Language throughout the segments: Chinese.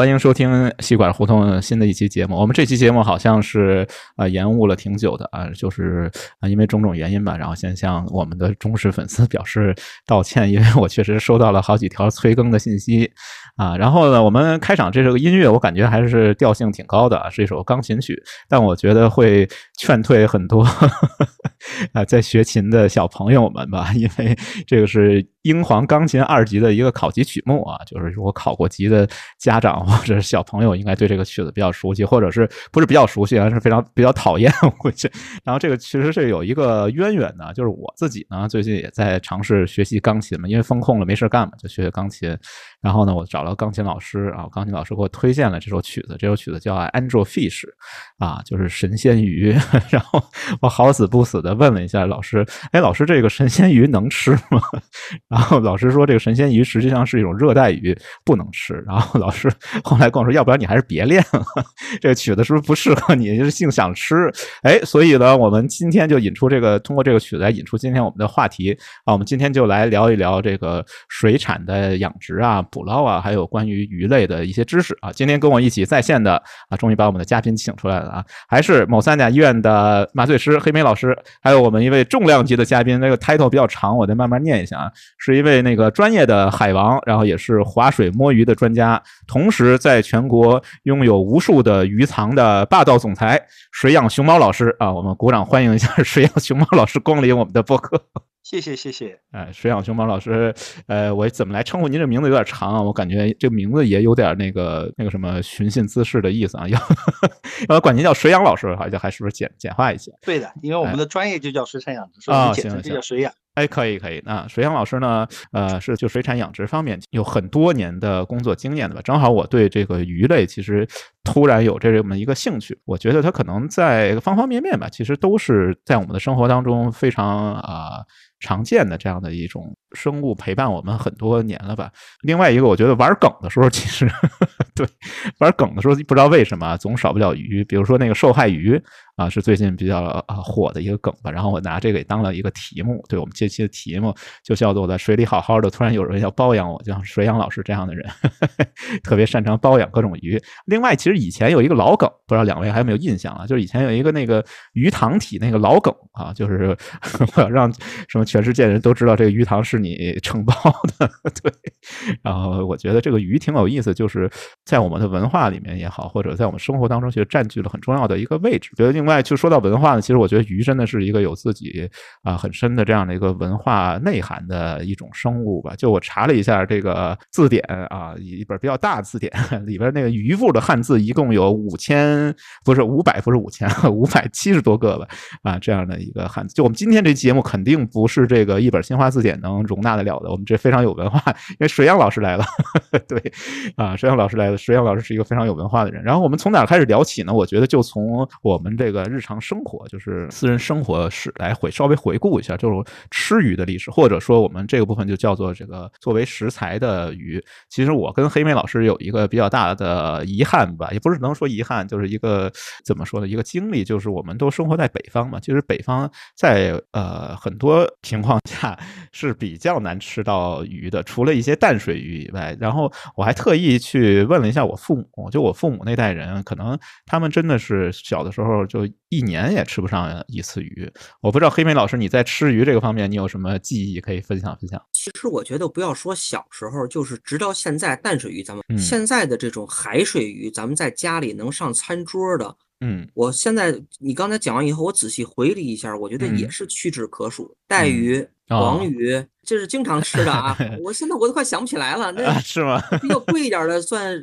欢迎收听戏馆胡同新的一期节目。我们这期节目好像是呃延误了挺久的啊，就是啊因为种种原因吧，然后先向我们的忠实粉丝表示道歉，因为我确实收到了好几条催更的信息啊。然后呢，我们开场这首音乐，我感觉还是调性挺高的，是一首钢琴曲，但我觉得会劝退很多啊在学琴的小朋友们吧，因为这个是英皇钢琴二级的一个考级曲目啊，就是如果考过级的家长。或者是小朋友应该对这个曲子比较熟悉，或者是不是比较熟悉，而是非常比较讨厌估计。然后这个其实是有一个渊源的，就是我自己呢最近也在尝试学习钢琴嘛，因为封控了没事干嘛，就学学钢琴。然后呢，我找了钢琴老师啊，钢琴老师给我推荐了这首曲子，这首曲子叫《Angel Fish》，啊，就是神仙鱼。然后我好死不死的问了一下老师，哎，老师这个神仙鱼能吃吗？然后老师说这个神仙鱼实际上是一种热带鱼，不能吃。然后老师。后来跟我说，要不然你还是别练了，这个曲子是不是不适合你？就是性想吃，哎，所以呢，我们今天就引出这个，通过这个曲子来引出今天我们的话题啊。我们今天就来聊一聊这个水产的养殖啊、捕捞啊，还有关于鱼类的一些知识啊。今天跟我一起在线的啊，终于把我们的嘉宾请出来了啊，还是某三甲医院的麻醉师黑莓老师，还有我们一位重量级的嘉宾，那个 title 比较长，我得慢慢念一下啊，是一位那个专业的海王，然后也是划水摸鱼的专家，同时。在全国拥有无数的鱼塘的霸道总裁水养熊猫老师啊，我们鼓掌欢迎一下 水养熊猫老师光临我们的播客。谢谢谢谢，哎，水养熊猫老师，呃，我怎么来称呼您？这名字有点长啊，我感觉这个名字也有点那个那个什么寻衅滋事的意思啊，要 要管您叫水养老师，好像还是不是简简化一些？对的，因为我们的专业就叫水产养殖，所以简称就叫水养。哎，可以可以。那水养老师呢？呃，是就水产养殖方面有很多年的工作经验的吧？正好我对这个鱼类其实突然有这么一个兴趣。我觉得它可能在方方面面吧，其实都是在我们的生活当中非常啊常见的这样的一种生物，陪伴我们很多年了吧。另外一个，我觉得玩梗的时候，其实 对玩梗的时候，不知道为什么总少不了鱼，比如说那个受害鱼。啊，是最近比较啊火的一个梗吧。然后我拿这个也当了一个题目，对我们这期的题目就叫做“我在水里好好的”，突然有人要包养我，就像水养老师这样的人，特别擅长包养各种鱼。另外，其实以前有一个老梗，不知道两位还有没有印象啊？就是以前有一个那个鱼塘体那个老梗啊，就是 我要让什么全世界人都知道这个鱼塘是你承包的。对，然后我觉得这个鱼挺有意思，就是在我们的文化里面也好，或者在我们生活当中，其实占据了很重要的一个位置。觉得另外。就说到文化呢，其实我觉得鱼真的是一个有自己啊很深的这样的一个文化内涵的一种生物吧。就我查了一下这个字典啊，一本比较大的字典 里边那个鱼部的汉字一共有五千，不是五百，不是五千，五百七十多个吧啊这样的一个汉字。就我们今天这期节目肯定不是是这个一本新华字典能容纳得了的。我们这非常有文化，因为水养老师来了，对啊，水养老师来了。水养老师是一个非常有文化的人。然后我们从哪开始聊起呢？我觉得就从我们这个。日常生活就是私人生活史来回稍微回顾一下，就是吃鱼的历史，或者说我们这个部分就叫做这个作为食材的鱼。其实我跟黑妹老师有一个比较大的遗憾吧，也不是能说遗憾，就是一个怎么说呢？一个经历，就是我们都生活在北方嘛。其实北方在呃很多情况下是比较难吃到鱼的，除了一些淡水鱼以外。然后我还特意去问了一下我父母，就我父母那代人，可能他们真的是小的时候就。一年也吃不上一次鱼，我不知道黑莓老师你在吃鱼这个方面你有什么记忆可以分享分享？其实我觉得不要说小时候，就是直到现在淡水鱼，咱们现在的这种海水鱼，咱们在家里能上餐桌的，嗯，我现在你刚才讲完以后，我仔细回忆一下，我觉得也是屈指可数。带鱼、黄鱼，这是经常吃的啊，我现在我都快想不起来了，那是吗？比较贵一点的算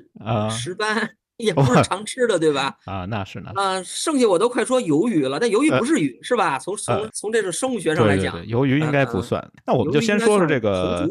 石 斑。也 不是常吃的，对吧？啊，那是呢。啊，剩下我都快说鱿鱼了，但鱿鱼不是鱼，是吧？从从从这种生物学上来讲，鱿鱼应该不算。那我们就先说说这个。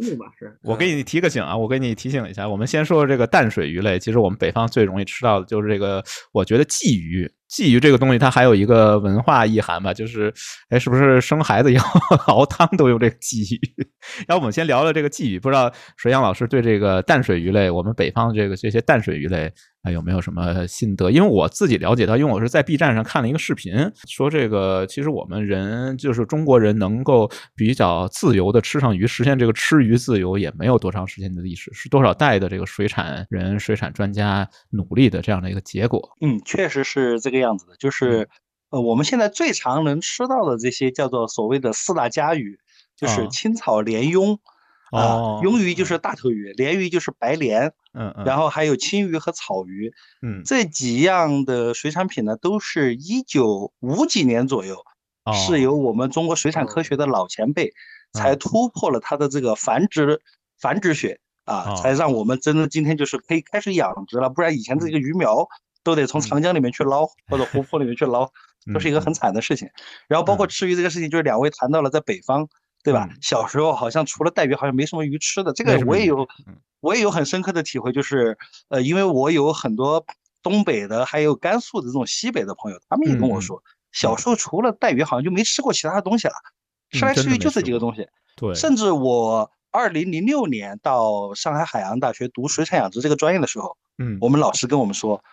我给你提个醒啊，我给你提醒一下，我们先说说这个淡水鱼类。其实我们北方最容易吃到的就是这个，我觉得鲫鱼。鲫鱼这个东西，它还有一个文化意涵吧，就是，哎，是不是生孩子以后 熬汤都用这个鲫鱼？然后我们先聊聊这个鲫鱼，不知道水养老师对这个淡水鱼类，我们北方这个这些淡水鱼类。还有没有什么心得？因为我自己了解到，因为我是在 B 站上看了一个视频，说这个其实我们人就是中国人能够比较自由的吃上鱼，实现这个吃鱼自由也没有多长时间的历史，是多少代的这个水产人、水产专家努力的这样的一个结果。嗯，确实是这个样子的。就是呃，我们现在最常能吃到的这些叫做所谓的四大家鱼，就是青草鲢鳙。啊，鳙鱼就是大头鱼，鲢鱼就是白鲢，嗯嗯，然后还有青鱼和草鱼，嗯，这几样的水产品呢，都是一九五几年左右，是由我们中国水产科学的老前辈才突破了它的这个繁殖繁殖学啊，才让我们真的今天就是可以开始养殖了，不然以前这个鱼苗都得从长江里面去捞或者湖泊里面去捞，都是一个很惨的事情。然后包括吃鱼这个事情，就是两位谈到了在北方。对吧？小时候好像除了带鱼，好像没什么鱼吃的。这个我也有，我也有很深刻的体会，就是呃，因为我有很多东北的，还有甘肃的这种西北的朋友，他们也跟我说，小时候除了带鱼，好像就没吃过其他的东西了，吃来吃去就这几个东西。对，甚至我二零零六年到上海海洋大学读水产养殖这个专业的时候，嗯，我们老师跟我们说，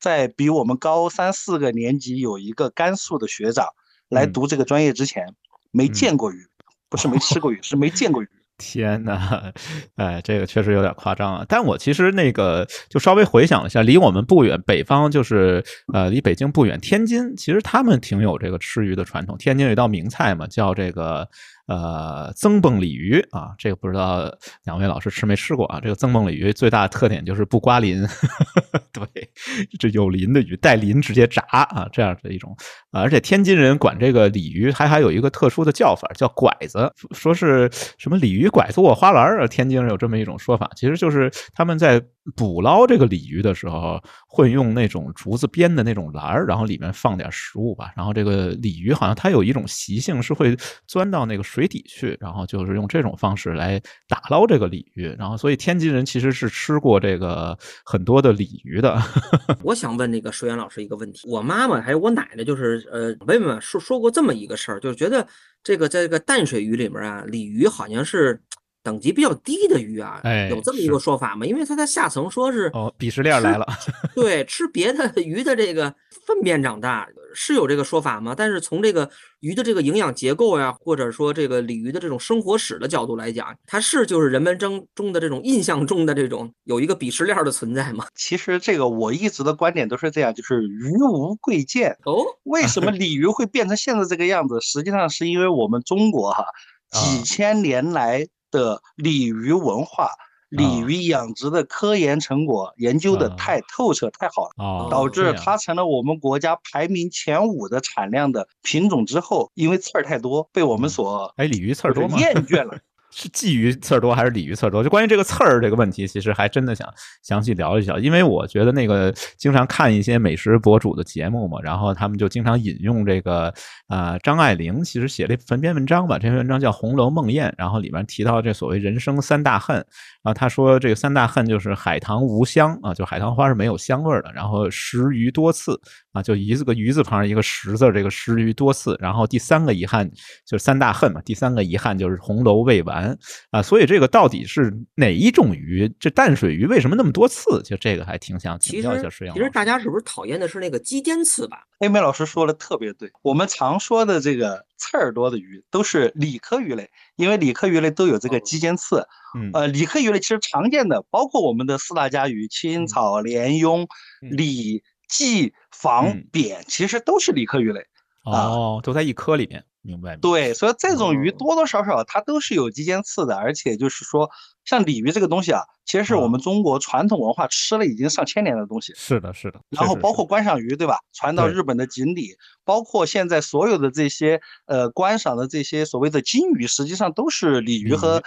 在比我们高三四个年级有一个甘肃的学长来读这个专业之前，没见过鱼。不是没吃过鱼，是没见过鱼。天哪，哎，这个确实有点夸张啊！但我其实那个就稍微回想了一下，离我们不远，北方就是呃，离北京不远，天津，其实他们挺有这个吃鱼的传统。天津有一道名菜嘛，叫这个。呃，增蹦鲤鱼啊，这个不知道两位老师吃没吃过啊？这个增蹦鲤鱼最大的特点就是不刮鳞，对，这有鳞的鱼带鳞直接炸啊，这样的一种。而且天津人管这个鲤鱼还还有一个特殊的叫法，叫拐子，说是什么鲤鱼拐子卧花篮儿，天津人有这么一种说法，其实就是他们在捕捞这个鲤鱼的时候，会用那种竹子编的那种篮儿，然后里面放点食物吧，然后这个鲤鱼好像它有一种习性是会钻到那个。水底去，然后就是用这种方式来打捞这个鲤鱼，然后所以天津人其实是吃过这个很多的鲤鱼的。我想问那个水源老师一个问题，我妈妈还有我奶奶，就是呃，妹妹们说说过这么一个事儿，就是觉得这个在这个淡水鱼里面啊，鲤鱼好像是。等级比较低的鱼啊，有这么一个说法吗？因为它在下层说是哦，鄙视链来了。对，吃别的鱼的这个粪便长大是有这个说法吗？但是从这个鱼的这个营养结构呀，或者说这个鲤鱼的这种生活史的角度来讲，它是就是人们中中的这种印象中的这种有一个鄙视链的存在吗？其实这个我一直的观点都是这样，就是鱼无贵贱哦。为什么 鲤鱼会变成现在这个样子？实际上是因为我们中国哈几千年来。的鲤鱼文化、鲤鱼养殖的科研成果研究的太透彻、太好了，导致它成了我们国家排名前五的产量的品种之后，因为刺儿太多，被我们所哎鲤鱼刺儿多吗？厌倦了。是鲫鱼刺儿多还是鲤鱼刺儿多？就关于这个刺儿这个问题，其实还真的想详细聊一聊，因为我觉得那个经常看一些美食博主的节目嘛，然后他们就经常引用这个啊张爱玲其实写了一篇文章吧，这篇文章叫《红楼梦宴》，然后里面提到这所谓人生三大恨，然后他说这个三大恨就是海棠无香啊，就海棠花是没有香味儿的，然后食鱼多刺啊，就一个鱼字旁一个十字，这个食鱼多刺，然后第三个遗憾就是三大恨嘛，第三个遗憾就是红楼未完。啊，所以这个到底是哪一种鱼？这淡水鱼为什么那么多刺？就这个还挺想请教一下水阳。其实大家是不是讨厌的是那个鸡尖刺吧？黑妹老师说的特别对，我们常说的这个刺儿多的鱼都是鲤科鱼类，因为鲤科鱼类都有这个鸡尖刺。嗯，呃，鲤科鱼类其实常见的包括我们的四大家鱼：青草、鲢鳙、鲤、鲫、房、扁，其实都是鲤科鱼类。哦，都在一科里面。明白。对，所以这种鱼多多少少它都是有肌尖刺的，而且就是说，像鲤鱼这个东西啊，其实是我们中国传统文化吃了已经上千年的东西。是的，是的。然后包括观赏鱼，对吧？传到日本的锦鲤，包括现在所有的这些呃观赏的这些所谓的金鱼，实际上都是鲤鱼和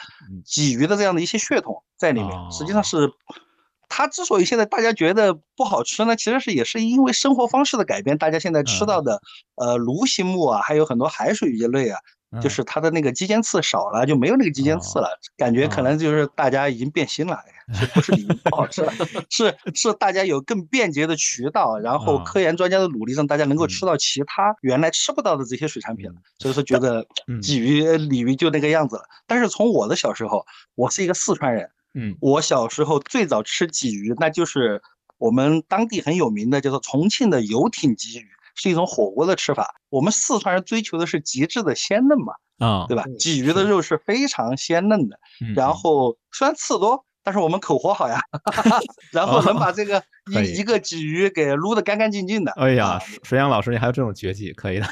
鲫鱼的这样的一些血统在里面，实际上是。它之所以现在大家觉得不好吃呢，其实是也是因为生活方式的改变。大家现在吃到的，呃，鲈形目啊，还有很多海水鱼类啊，就是它的那个肌间刺少了，就没有那个肌间刺了，感觉可能就是大家已经变心了，是不是鲤鱼不好吃了？是是大家有更便捷的渠道，然后科研专家的努力，让大家能够吃到其他原来吃不到的这些水产品了。所以说觉得鲫鱼、鲤鱼就那个样子了。但是从我的小时候，我是一个四川人，嗯，我小时候最早吃鲫鱼，那就是我们当地很有名的叫做重庆的游艇鲫鱼。是一种火锅的吃法。我们四川人追求的是极致的鲜嫩嘛，啊，对吧？鲫鱼的肉是非常鲜嫩的，然后虽然刺多，但是我们口活好呀，然后能把这个一一个鲫鱼给撸得干干净净的。哎呀，水阳老师，你还有这种绝技，可以的。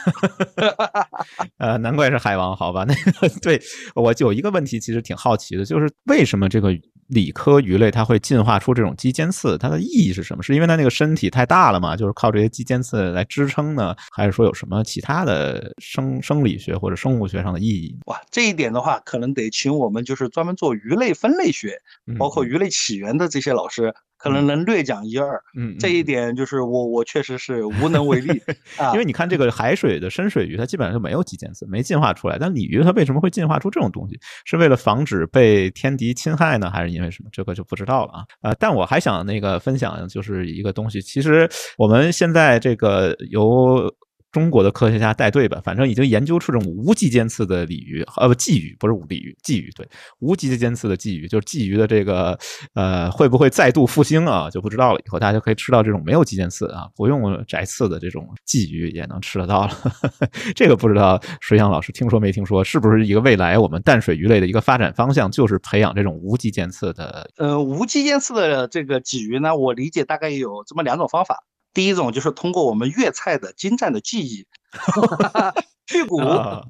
呃，难怪是海王，好吧？那 个对我有一个问题，其实挺好奇的，就是为什么这个。理科鱼类它会进化出这种肌尖刺，它的意义是什么？是因为它那个身体太大了嘛？就是靠这些肌尖刺来支撑呢？还是说有什么其他的生生理学或者生物学上的意义？哇，这一点的话，可能得请我们就是专门做鱼类分类学，包括鱼类起源的这些老师。可能能略讲一二，嗯，这一点就是我我确实是无能为力，因为你看这个海水的深水鱼，它基本上就没有肌腱刺，没进化出来。但鲤鱼它为什么会进化出这种东西？是为了防止被天敌侵害呢，还是因为什么？这个就不知道了啊。呃，但我还想那个分享就是一个东西，其实我们现在这个由。中国的科学家带队吧，反正已经研究出这种无肌尖刺的鲤鱼，呃不，鲫鱼不是鲤鱼，鲫鱼对，无肌尖刺的鲫鱼，就是鲫鱼的这个呃会不会再度复兴啊，就不知道了。以后大家就可以吃到这种没有肌尖刺啊，不用摘刺的这种鲫鱼也能吃得到了。这个不知道水养老师听说没听说？是不是一个未来我们淡水鱼类的一个发展方向，就是培养这种无肌尖刺的？呃，无肌尖刺的这个鲫鱼呢，我理解大概有这么两种方法。第一种就是通过我们粤菜的精湛的技艺，去骨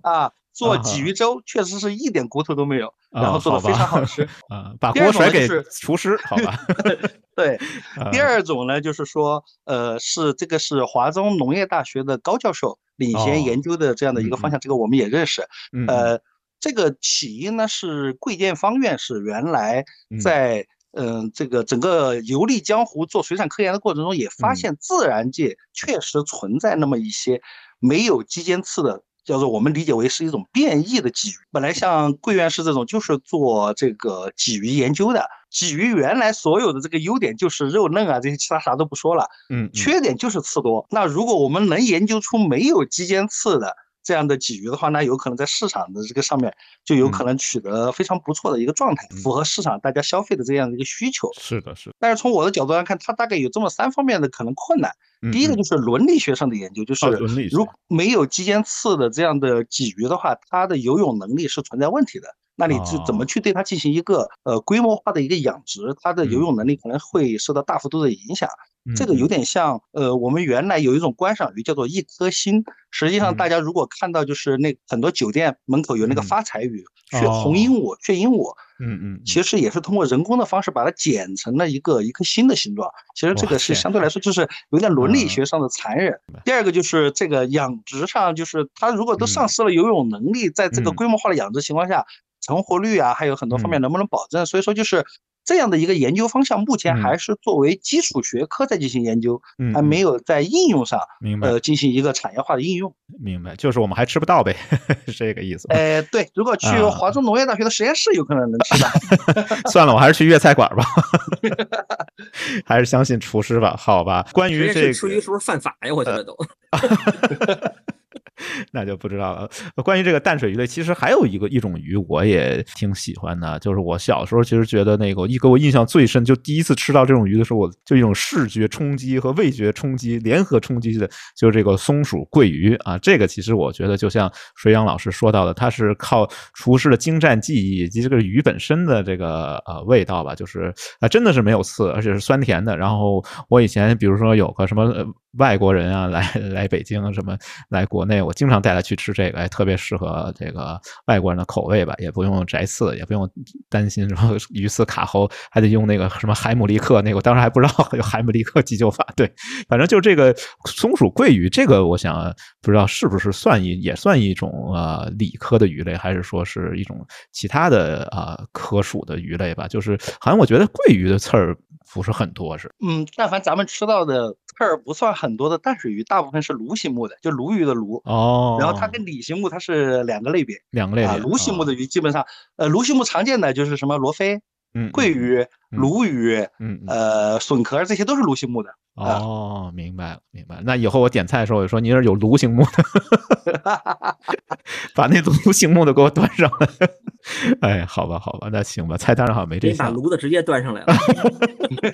啊，做鲫鱼粥，确实是一点骨头都没有，然后做的非常好吃啊。把锅甩给 厨师，好吧？对。第二种呢，就是说，呃，是这个是华中农业大学的高教授领衔研究的这样的一个方向，这个我们也认识。呃，这个起因呢是桂建芳院士原来在。嗯，这个整个游历江湖做水产科研的过程中，也发现自然界确实存在那么一些没有肌间刺的，叫做我们理解为是一种变异的鲫鱼。本来像桂院士这种就是做这个鲫鱼研究的，鲫鱼原来所有的这个优点就是肉嫩啊，这些其他啥都不说了，嗯，缺点就是刺多。那如果我们能研究出没有肌间刺的，这样的鲫鱼的话，那有可能在市场的这个上面就有可能取得非常不错的一个状态，符合市场大家消费的这样的一个需求。是的，是。但是从我的角度来看，它大概有这么三方面的可能困难。第一个就是伦理学上的研究，就是如没有肌间刺的这样的鲫鱼的话，它的游泳能力是存在问题的。那你是怎么去对它进行一个呃规模化的一个养殖？它的游泳能力可能会受到大幅度的影响。这个有点像，呃，我们原来有一种观赏鱼叫做一颗星。实际上，大家如果看到就是那很多酒店门口有那个发财鱼，血红鹦鹉、血鹦鹉，嗯嗯，其实也是通过人工的方式把它剪成了一个一颗星的形状。其实这个是相对来说就是有点伦理学上的残忍。第二个就是这个养殖上，就是它如果都丧失了游泳能力，在这个规模化的养殖情况下，成活率啊，还有很多方面能不能保证？所以说就是。这样的一个研究方向，目前还是作为基础学科在进行研究，还没有在应用上，呃，进行一个产业化的应用。明白，就是我们还吃不到呗，是这个意思。哎，对，如果去华中农业大学的实验室，有可能能吃到。算了，我还是去粤菜馆吧，还是相信厨师吧，好吧。关于这吃鱼是不是犯法呀？我觉得都。那就不知道了。关于这个淡水鱼类，其实还有一个一种鱼，我也挺喜欢的。就是我小时候其实觉得那个一给我印象最深，就第一次吃到这种鱼的时候，我就一种视觉冲击和味觉冲击联合冲击的，就是这个松鼠桂鱼啊。这个其实我觉得就像水养老师说到的，它是靠厨师的精湛技艺以及这个鱼本身的这个呃味道吧，就是啊真的是没有刺，而且是酸甜的。然后我以前比如说有个什么。外国人啊，来 来北京什么来国内，我经常带他去吃这个，哎，特别适合这个外国人的口味吧，也不用摘刺，也不用担心什么鱼刺卡喉，还得用那个什么海姆立克那个，我当时还不知道 有海姆立克急救法，对，反正就这个松鼠桂鱼，这个我想不知道是不是算一也算一种呃理科的鱼类，还是说是一种其他的啊科属的鱼类吧？就是好像我觉得桂鱼的刺儿。不是很多是？嗯，但凡咱们吃到的刺儿不算很多的淡水鱼，大部分是鲈形目的，就鲈鱼的鲈。哦。然后它跟鲤形目它是两个类别，两个类别。鲈形目的鱼基本上，呃，鲈形目常见的就是什么罗非。嗯，桂鱼、鲈鱼，嗯，呃，笋壳这些都是鲈形目的。哦，明白了，明白了。那以后我点菜的时候，我就说你这有鲈形目的，把那鲈形目的给我端上来。哎，好吧，好吧，那行吧。菜单上好像没这你。把炉子直接端上来了。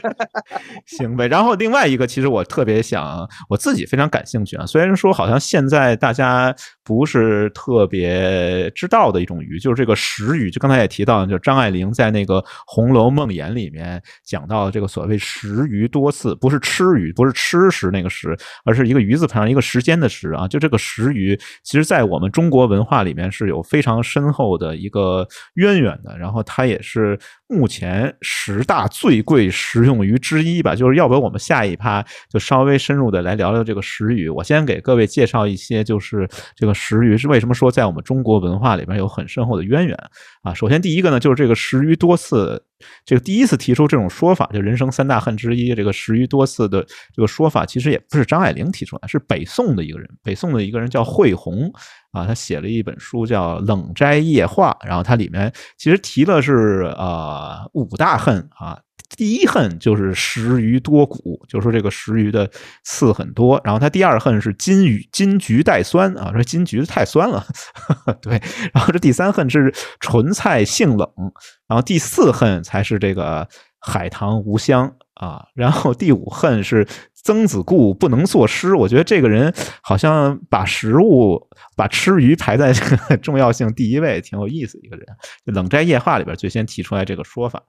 行呗。然后另外一个，其实我特别想，我自己非常感兴趣啊。虽然说好像现在大家不是特别知道的一种鱼，就是这个石鱼。就刚才也提到，就张爱玲在那个《红楼梦魇》里里面讲到这个所谓食鱼多次，不是吃鱼，不是吃食那个食，而是一个鱼字旁一个时间的时啊。就这个食鱼，其实在我们中国文化里面是有非常深厚的一个渊源的。然后它也是目前十大最贵食用鱼之一吧。就是要不我们下一趴就稍微深入的来聊聊这个石鱼。我先给各位介绍一些，就是这个石鱼是为什么说在我们中国文化里边有很深厚的渊源啊。首先第一个呢，就是这个石鱼多刺。这个第一次提出这种说法，就人生三大恨之一，这个食鱼多次的这个说法，其实也不是张爱玲提出来，是北宋的一个人，北宋的一个人叫惠洪啊，他写了一本书叫《冷斋夜话》，然后它里面其实提了是呃五大恨啊。第一恨就是食鱼多骨，就说这个食鱼的刺很多。然后他第二恨是金鱼金橘带酸啊，说金桔太酸了。对，然后这第三恨是纯菜性冷，然后第四恨才是这个海棠无香啊。然后第五恨是曾子固不能作诗。我觉得这个人好像把食物把吃鱼排在这个 重要性第一位，挺有意思一个人。《冷斋夜话》里边最先提出来这个说法。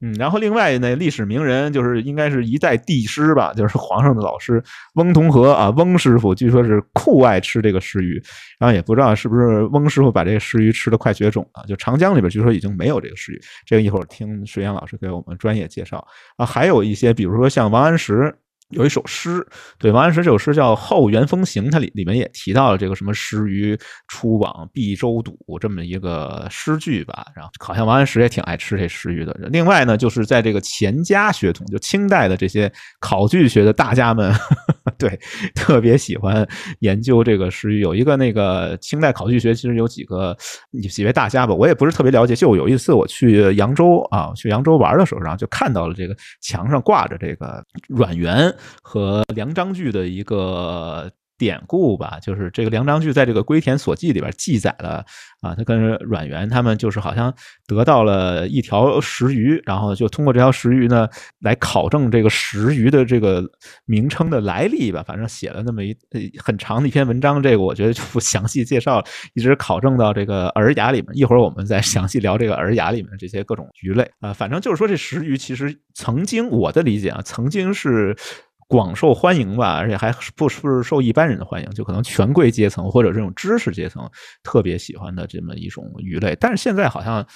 嗯，然后另外那历史名人就是应该是一代帝师吧，就是皇上的老师翁同和啊，翁师傅据说是酷爱吃这个石鱼，然后也不知道是不是翁师傅把这个石鱼吃的快绝种了，就长江里边据说已经没有这个石鱼，这个一会儿听石岩老师给我们专业介绍啊，还有一些比如说像王安石。有一首诗，对王安石这首诗叫《后元丰行》，它里里面也提到了这个什么“诗鱼出往毕州堵”这么一个诗句吧。然后好像王安石也挺爱吃这诗鱼的。另外呢，就是在这个钱家血统，就清代的这些考据学的大家们，对，特别喜欢研究这个诗鱼。有一个那个清代考据学，其实有几个几位大家吧，我也不是特别了解。就有一次我去扬州啊，去扬州玩的时候，然后就看到了这个墙上挂着这个阮元。和梁章句的一个典故吧，就是这个梁章句在这个《归田所记》里边记载了啊，他跟阮元他们就是好像得到了一条石鱼，然后就通过这条石鱼呢来考证这个石鱼的这个名称的来历吧，反正写了那么一很长的一篇文章，这个我觉得就不详细介绍了，一直考证到这个《尔雅》里面，一会儿我们再详细聊这个《尔雅》里面的这些各种鱼类啊，反正就是说这石鱼其实曾经我的理解啊，曾经是。广受欢迎吧，而且还不是受一般人的欢迎，就可能权贵阶层或者这种知识阶层特别喜欢的这么一种鱼类。但是现在好像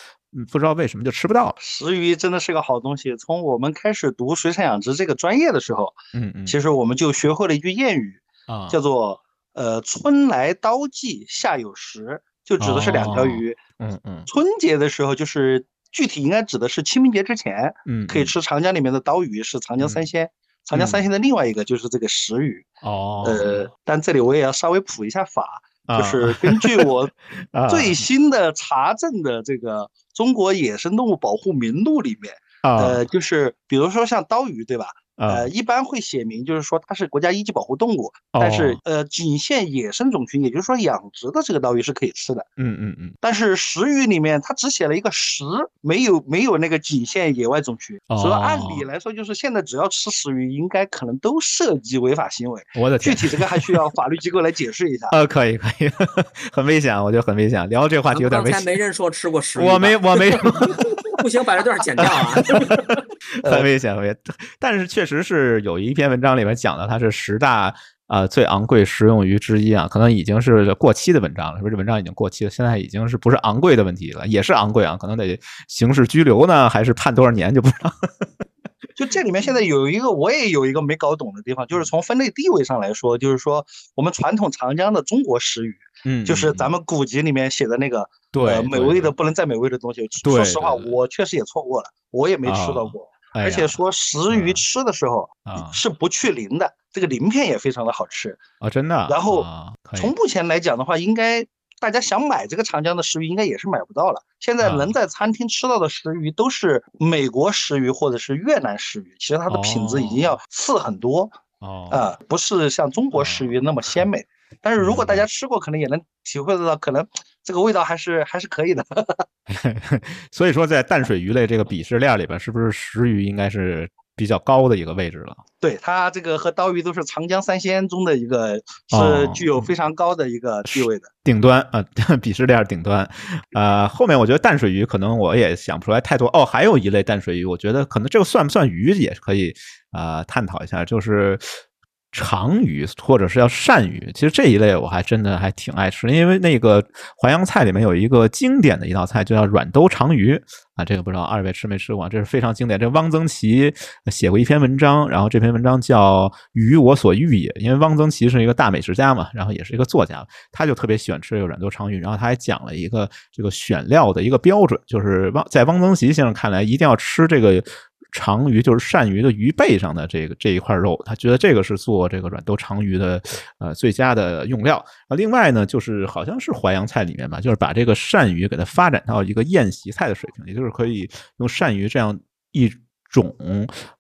不知道为什么就吃不到了。石鱼真的是个好东西。从我们开始读水产养殖这个专业的时候，嗯嗯，其实我们就学会了一句谚语啊，叫做“呃，春来刀记夏有时”，就指的是两条鱼。嗯嗯，春节的时候就是具体应该指的是清明节之前，嗯，可以吃长江里面的刀鱼，是长江三鲜。长江三鲜的另外一个就是这个石鱼哦，呃，但这里我也要稍微普一下法，就是根据我 最新的查证的这个《中国野生动物保护名录》里面，呃，就是比如说像刀鱼，对吧？呃，一般会写明，就是说它是国家一级保护动物，但是呃，仅限野生种群，也就是说养殖的这个刀鱼是可以吃的。嗯嗯嗯。但是食鱼里面它只写了一个食，没有没有那个仅限野外种群，所以按理来说，就是现在只要吃食鱼，应该可能都涉及违法行为。我的天，具体这个还需要法律机构来解释一下。呃，可以可以，很危险，我觉得很危险。聊这个话题有点危险。刚才没人说吃过食鱼。我没我 没。不行，把这段剪掉啊！很危险，很危险。但是确实是有一篇文章里面讲的，它是十大啊最昂贵食用鱼之一啊，可能已经是过期的文章了，是不是？文章已经过期了，现在已经是不是昂贵的问题了，也是昂贵啊，可能得刑事拘留呢，还是判多少年就不知道。就这里面现在有一个，我也有一个没搞懂的地方，就是从分类地位上来说，就是说我们传统长江的中国食鱼，嗯，就是咱们古籍里面写的那个，对，美味的不能再美味的东西。说实话，我确实也错过了，我也没吃到过。而且说食鱼吃的时候是不去鳞的，这个鳞片也非常的好吃啊，真的。然后从目前来讲的话，应该大家想买这个长江的石鱼，应该也是买不到了。现在能在餐厅吃到的石鱼都是美国石鱼或者是越南石鱼，其实它的品质已经要次很多哦，啊，不是像中国石鱼那么鲜美。但是如果大家吃过，可能也能体会得到，可能这个味道还是还是可以的。所以说，在淡水鱼类这个鄙视链里边，是不是石鱼应该是比较高的一个位置了？对，它这个和刀鱼都是长江三鲜中的一个，是具有非常高的一个地位的顶端啊，鄙视链顶端。呃，后面我觉得淡水鱼可能我也想不出来太多哦。还有一类淡水鱼，我觉得可能这个算不算鱼也是可以啊探讨一下，就是。长鱼或者是叫鳝鱼，其实这一类我还真的还挺爱吃，因为那个淮扬菜里面有一个经典的一道菜，就叫软兜长鱼啊。这个不知道二位吃没吃过？这是非常经典。这汪曾祺写过一篇文章，然后这篇文章叫《鱼我所欲也》，因为汪曾祺是一个大美食家嘛，然后也是一个作家，他就特别喜欢吃这个软兜长鱼，然后他还讲了一个这个选料的一个标准，就是汪在汪曾祺先生看来，一定要吃这个。长鱼就是鳝鱼的鱼背上的这个这一块肉，他觉得这个是做这个软豆长鱼的呃最佳的用料啊。另外呢，就是好像是淮扬菜里面吧，就是把这个鳝鱼给它发展到一个宴席菜的水平，也就是可以用鳝鱼这样一种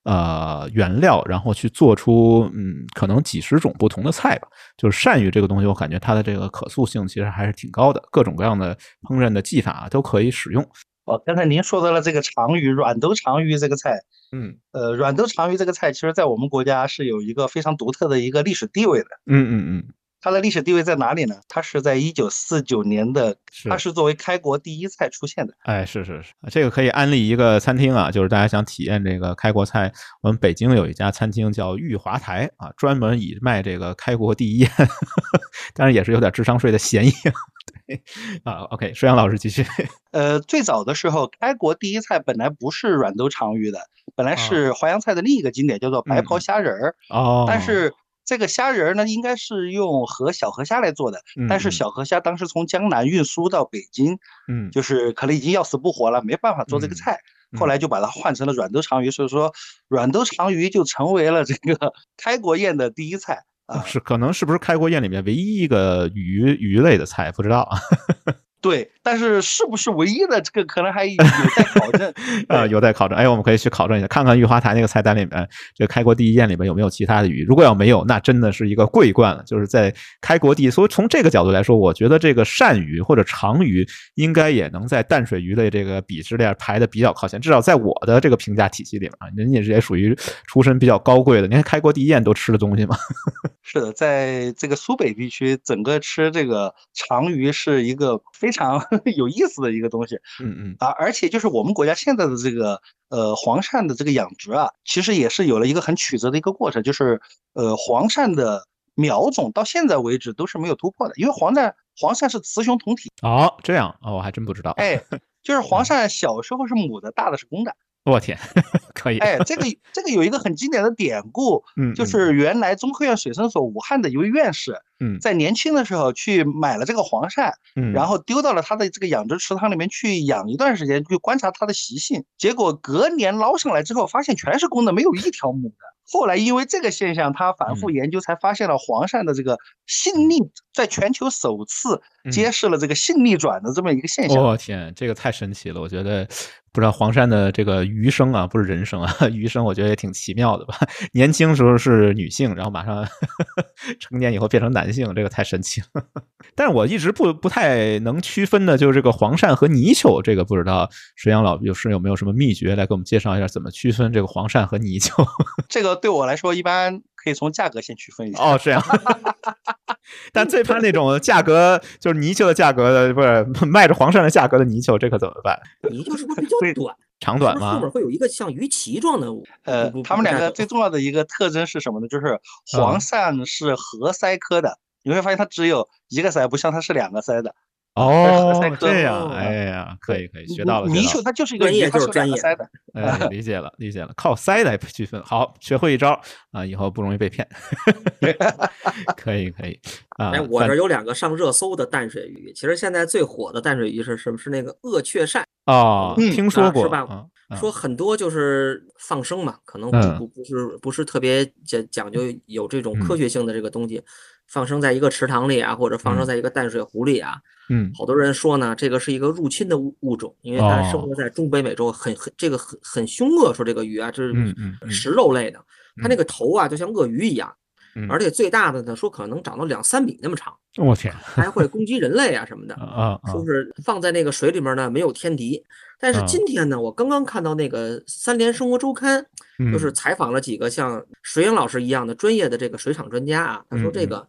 呃原料，然后去做出嗯可能几十种不同的菜吧。就是鳝鱼这个东西，我感觉它的这个可塑性其实还是挺高的，各种各样的烹饪的技法都可以使用。哦，刚才您说到了这个长鱼软兜长鱼这个菜，嗯，呃，软兜长鱼这个菜，其实在我们国家是有一个非常独特的一个历史地位的。嗯嗯嗯，它的历史地位在哪里呢？它是在一九四九年的，它是作为开国第一菜出现的。哎，是是是，这个可以安利一个餐厅啊，就是大家想体验这个开国菜，我们北京有一家餐厅叫玉华台啊，专门以卖这个开国第一宴，当然也是有点智商税的嫌疑。对 啊，OK，舒阳老师继续。呃，最早的时候，开国第一菜本来不是软兜长鱼的，本来是淮扬菜的另一个经典，叫做白袍虾仁儿。哦。但是这个虾仁儿呢，应该是用河小河虾来做的。但是小河虾当时从江南运输到北京，嗯，就是可能已经要死不活了，没办法做这个菜。后来就把它换成了软兜长鱼，所以说软兜长鱼就成为了这个 开国宴的第一菜。啊是，可能是不是开国宴里面唯一一个鱼鱼类的菜？不知道。对，但是是不是唯一的这个可能还有 待考证 啊，有待考证。哎，我们可以去考证一下，看看玉华台那个菜单里面，这开国第一宴里面有没有其他的鱼。如果要没有，那真的是一个桂冠了。就是在开国第一，所以从这个角度来说，我觉得这个鳝鱼或者长鱼应该也能在淡水鱼类这个鄙视链排的比较靠前。至少在我的这个评价体系里面啊，人家也属于出身比较高贵的。你看开国第一宴都吃的东西吗？是的，在这个苏北地区，整个吃这个长鱼是一个非。非常 有意思的一个东西，嗯嗯。啊，而且就是我们国家现在的这个呃黄鳝的这个养殖啊，其实也是有了一个很曲折的一个过程，就是呃黄鳝的苗种到现在为止都是没有突破的，因为黄鳝黄鳝是雌雄同体。哦，这样哦，我还真不知道，哎，就是黄 鳝小时候是母的，大的是公的。我天，可以！哎，这个这个有一个很经典的典故，嗯，就是原来中科院水生所武汉的一位院士，嗯，在年轻的时候去买了这个黄鳝，嗯，然后丢到了他的这个养殖池塘里面去养一段时间，去观察它的习性。结果隔年捞上来之后，发现全是公的，没有一条母的。后来因为这个现象，他反复研究，才发现了黄鳝的这个性逆，在全球首次揭示了这个性逆转的这么一个现象。我天，这个太神奇了！我觉得。不知道黄鳝的这个余生啊，不是人生啊，余生我觉得也挺奇妙的吧。年轻时候是女性，然后马上 成年以后变成男性，这个太神奇了。但是我一直不不太能区分的，就是这个黄鳝和泥鳅，这个不知道水阳老有是有没有什么秘诀来给我们介绍一下，怎么区分这个黄鳝和泥鳅？这个对我来说，一般可以从价格先区分一下。哦，这样。但最怕那种价格就是泥鳅的价格的，不是卖着黄鳝的价格的泥鳅，这可怎么办？泥鳅是不是比较短？长短吗？后面会有一个像鱼鳍状的。呃，它们两个最重要的一个特征是什么呢？就是黄鳝是合鳃科的，你会发现它只有一个鳃，不像它是两个鳃的。哦，这样，哎呀，可以可以，学到了。泥鳅它就是一个专业，就是专业。哎，理解了，理解了，靠鳃来区分。好，学会一招啊，以后不容易被骗。可以可以啊。哎，我这有两个上热搜的淡水鱼，其实现在最火的淡水鱼是什么？是那个鳄雀鳝。哦，听说过是吧？说很多就是放生嘛，可能不不是不是特别讲讲究有这种科学性的这个东西，放生在一个池塘里啊，或者放生在一个淡水湖里啊。嗯，好多人说呢，这个是一个入侵的物物种，因为它生活在中北美洲，很很这个很很凶恶。说这个鱼啊，这是食肉类的，它那个头啊就像鳄鱼一样。而且最大的呢，说可能长到两三米那么长，我天，还会攻击人类啊什么的 啊，说是放在那个水里面呢没有天敌。但是今天呢，我刚刚看到那个三联生活周刊，就是采访了几个像水影老师一样的专业的这个水产专家啊，他说这个。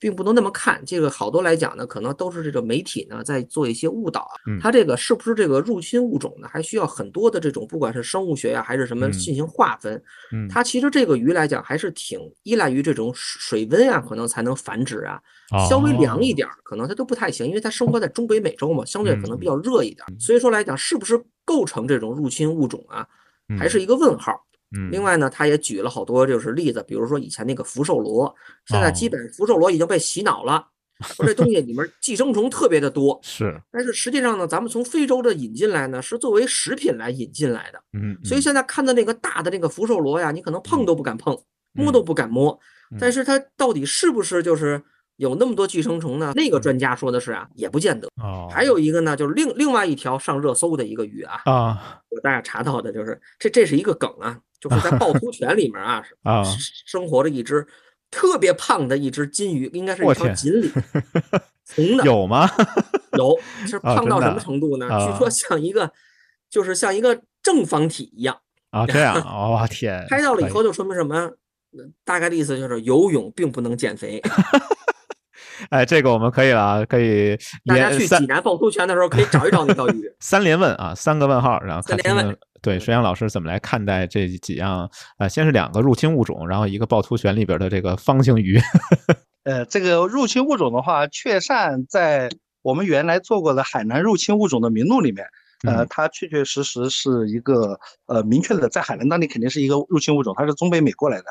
并不能那么看，这个好多来讲呢，可能都是这个媒体呢在做一些误导啊。它这个是不是这个入侵物种呢？还需要很多的这种，不管是生物学呀，还是什么进行划分。它其实这个鱼来讲，还是挺依赖于这种水温啊，可能才能繁殖啊。稍微凉一点，可能它都不太行，因为它生活在中北美洲嘛，相对可能比较热一点。所以说来讲，是不是构成这种入侵物种啊，还是一个问号。另外呢，他也举了好多就是例子，比如说以前那个福寿螺，现在基本福寿螺已经被洗脑了，说这东西里面 寄生虫特别的多。是，但是实际上呢，咱们从非洲的引进来呢，是作为食品来引进来的。嗯，所以现在看到那个大的那个福寿螺呀，你可能碰都不敢碰，摸都不敢摸。但是它到底是不是就是？有那么多寄生虫呢？那个专家说的是啊，也不见得。哦，还有一个呢，就是另另外一条上热搜的一个鱼啊啊，我大家查到的就是这这是一个梗啊，就是在趵突泉里面啊 啊生活着一只特别胖的一只金鱼，应该是一条锦鲤，红的有吗？有，是胖到什么程度呢？据说像一个就是像一个正方体一样啊，这样，我天，拍到了以后就说明什么？大概的意思就是游泳并不能减肥。哎，这个我们可以了，可以大家去济南趵突泉的时候可以找一找那条鱼。三连问啊，三个问号，然后三连问。对，水阳老师怎么来看待这几样？呃，先是两个入侵物种，然后一个趵突泉里边的这个方形鱼。呃，这个入侵物种的话，雀鳝在我们原来做过的海南入侵物种的名录里面，呃，它确确实实是一个呃明确的，在海南当地肯定是一个入侵物种，它是中北美过来的。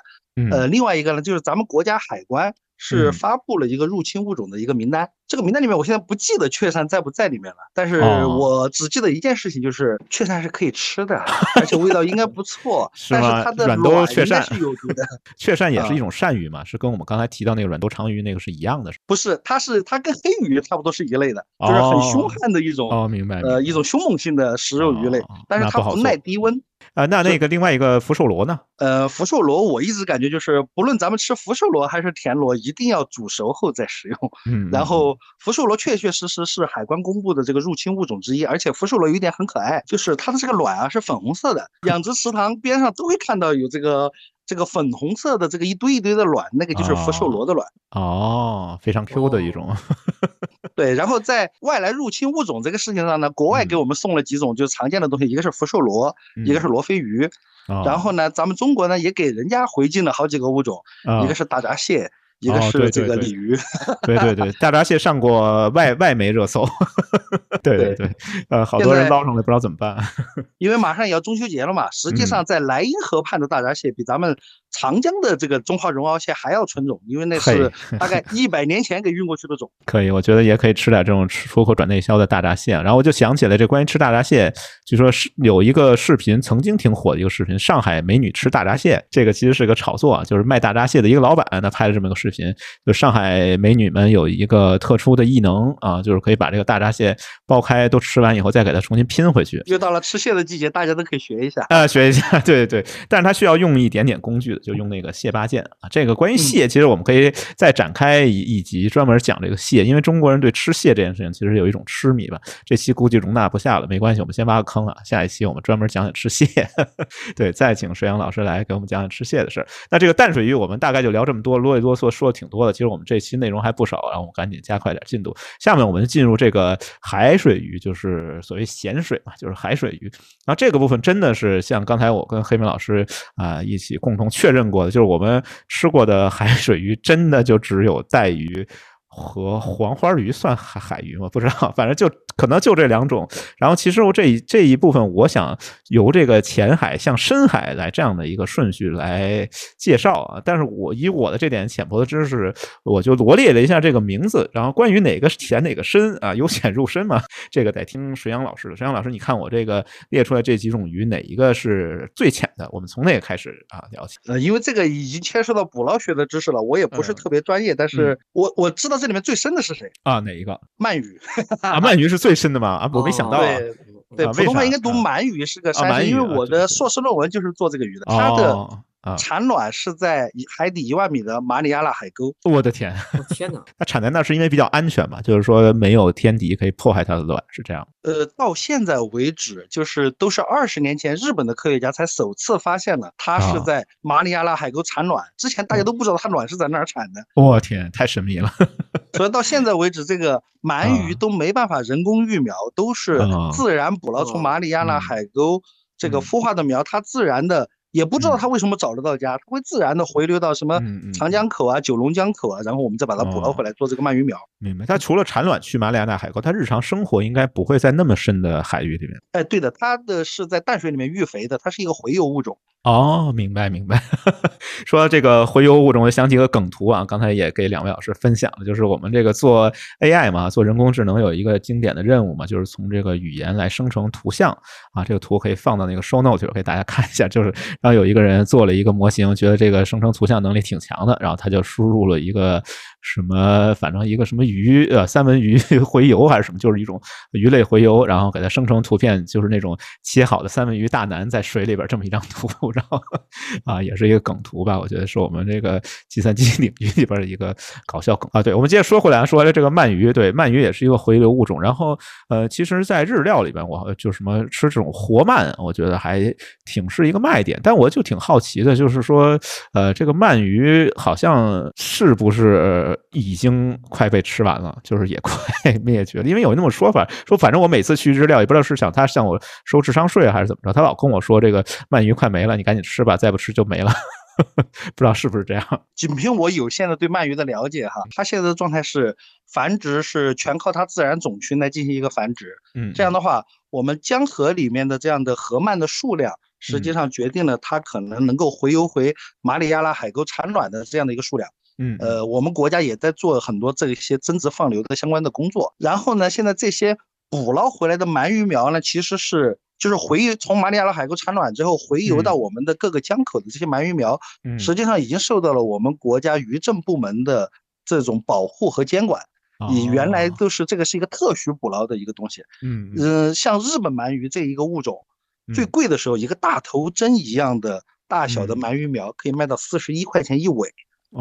呃，另外一个呢，就是咱们国家海关。是发布了一个入侵物种的一个名单，这个名单里面我现在不记得雀鳝在不在里面了，但是我只记得一件事情，就是雀鳝是可以吃的，而且味道应该不错。是吗？软兜雀鳝是有毒的。雀鳝也是一种鳝鱼嘛，是跟我们刚才提到那个软兜长鱼那个是一样的。不是，它是它跟黑鱼差不多是一类的，就是很凶悍的一种哦，明白。呃，一种凶猛性的食肉鱼类，但是它不耐低温。啊，那那个另外一个福寿螺呢？呃，福寿螺我一直感觉就是，不论咱们吃福寿螺还是田螺，一定要煮熟后再食用。嗯，然后福寿螺确确实实是海关公布的这个入侵物种之一，而且福寿螺有一点很可爱，就是它的这个卵啊是粉红色的，养殖池塘边上都会看到有这个。这个粉红色的这个一堆一堆的卵，那个就是福寿螺的卵哦，非常 Q 的一种。对，然后在外来入侵物种这个事情上呢，国外给我们送了几种就是常见的东西，一个是福寿螺，一个是罗非鱼，然后呢，咱们中国呢也给人家回敬了好几个物种，一个是大闸蟹。一个是这个鲤鱼，对对对，大闸蟹上过外外媒热搜，对对对，呃，好多人捞上来不知道怎么办，因为马上也要中秋节了嘛。实际上，在莱茵河畔的大闸蟹比咱们长江的这个中华绒螯蟹还要纯种，因为那是大概 一百年前给运过去的种。可以，我觉得也可以吃点这种出口转内销的大闸蟹。然后我就想起来，这关于吃大闸蟹，据说是有一个视频曾经挺火的一个视频，上海美女吃大闸蟹，这个其实是个炒作，就是卖大闸蟹的一个老板他拍了这么个视。视频就上海美女们有一个特殊的异能啊，就是可以把这个大闸蟹剥开都吃完以后，再给它重新拼回去。又到了吃蟹的季节，大家都可以学一下啊，学一下。对对对，但是它需要用一点点工具的，就用那个蟹八件啊。这个关于蟹，其实我们可以再展开一一集专门讲这个蟹，因为中国人对吃蟹这件事情其实有一种痴迷吧。这期估计容纳不下了，没关系，我们先挖个坑啊。下一期我们专门讲讲吃蟹，对，再请水阳老师来给我们讲讲吃蟹的事儿。那这个淡水鱼，我们大概就聊这么多，啰里啰嗦。说的挺多的，其实我们这期内容还不少，然后我们赶紧加快点进度。下面我们进入这个海水鱼，就是所谓咸水嘛，就是海水鱼。然后这个部分真的是像刚才我跟黑明老师啊一起共同确认过的，就是我们吃过的海水鱼，真的就只有带鱼和黄花鱼算海海鱼吗？不知道，反正就可能就这两种。然后其实我这一这一部分，我想由这个浅海向深海来这样的一个顺序来介绍啊。但是我以我的这点浅薄的知识，我就罗列了一下这个名字。然后关于哪个浅哪个深啊，由浅入深嘛，这个得听水阳老师的。水阳老师，你看我这个列出来这几种鱼，哪一个是最浅的？我们从那个开始啊聊起？呃，因为这个已经牵涉到捕捞学的知识了，我也不是特别专业，但是我我知道这里面最深的是谁啊？哪一个？鳗鱼 啊？鳗鱼是最深的嘛？啊，我没想到。对对，普通话应该读满语是个山，因为我的硕士论文就是做这个鱼的，它的。产卵是在海底一万米的马里亚纳海沟。我的天！天哪！它产在那是因为比较安全嘛？就是说没有天敌可以破坏它的卵，是这样。呃，到现在为止，就是都是二十年前日本的科学家才首次发现了它是在马里亚纳海沟产卵。之前大家都不知道它卵是在哪儿产的。我天，太神秘了！所以到现在为止，这个鳗鱼都没办法人工育苗，都是自然捕捞从马里亚纳海沟这个孵化的苗，它自然的。也不知道它为什么找得到家，它会自然的回流到什么长江口啊、九龙江口啊，然后我们再把它捕捞回来做这个鳗鱼苗。明白。它除了产卵去马里亚纳海沟，它日常生活应该不会在那么深的海域里面。哎，对的，它的是在淡水里面育肥的，它是一个洄游物种。哦，明白明白。说这个回游物种，我想起个梗图啊，刚才也给两位老师分享了，就是我们这个做 AI 嘛，做人工智能有一个经典的任务嘛，就是从这个语言来生成图像啊。这个图可以放到那个 Show Note 给大家看一下，就是然后有一个人做了一个模型，觉得这个生成图像能力挺强的，然后他就输入了一个。什么？反正一个什么鱼，呃，三文鱼 洄游还是什么，就是一种鱼类洄游，然后给它生成图片，就是那种切好的三文鱼大腩在水里边这么一张图，然后啊，也是一个梗图吧？我觉得是我们这个计算机领域里边的一个搞笑梗啊。对，我们接着说回来，说这个鳗鱼，对，鳗鱼也是一个洄游物种。然后呃，其实，在日料里边，我就什么吃这种活鳗，我觉得还挺是一个卖点。但我就挺好奇的，就是说，呃，这个鳗鱼好像是不是？已经快被吃完了，就是也快灭绝了。因为有那么说法，说反正我每次去日料，也不知道是想他向我收智商税还是怎么着，他老跟我说这个鳗鱼快没了，你赶紧吃吧，再不吃就没了。不知道是不是这样？仅凭我有限的对鳗鱼的了解，哈，它现在的状态是繁殖是全靠它自然种群来进行一个繁殖。嗯，这样的话，我们江河里面的这样的河鳗的数量，实际上决定了它可能能够洄游回马里亚纳海沟产卵的这样的一个数量。嗯，呃，我们国家也在做很多这些增殖放流的相关的工作。然后呢，现在这些捕捞回来的鳗鱼苗呢，其实是就是回从马里亚纳海沟产卵之后回游到我们的各个江口的这些鳗鱼苗，实际上已经受到了我们国家渔政部门的这种保护和监管。你原来都是这个是一个特许捕捞的一个东西。嗯嗯，像日本鳗鱼这一个物种，最贵的时候一个大头针一样的大小的鳗鱼苗可以卖到四十一块钱一尾。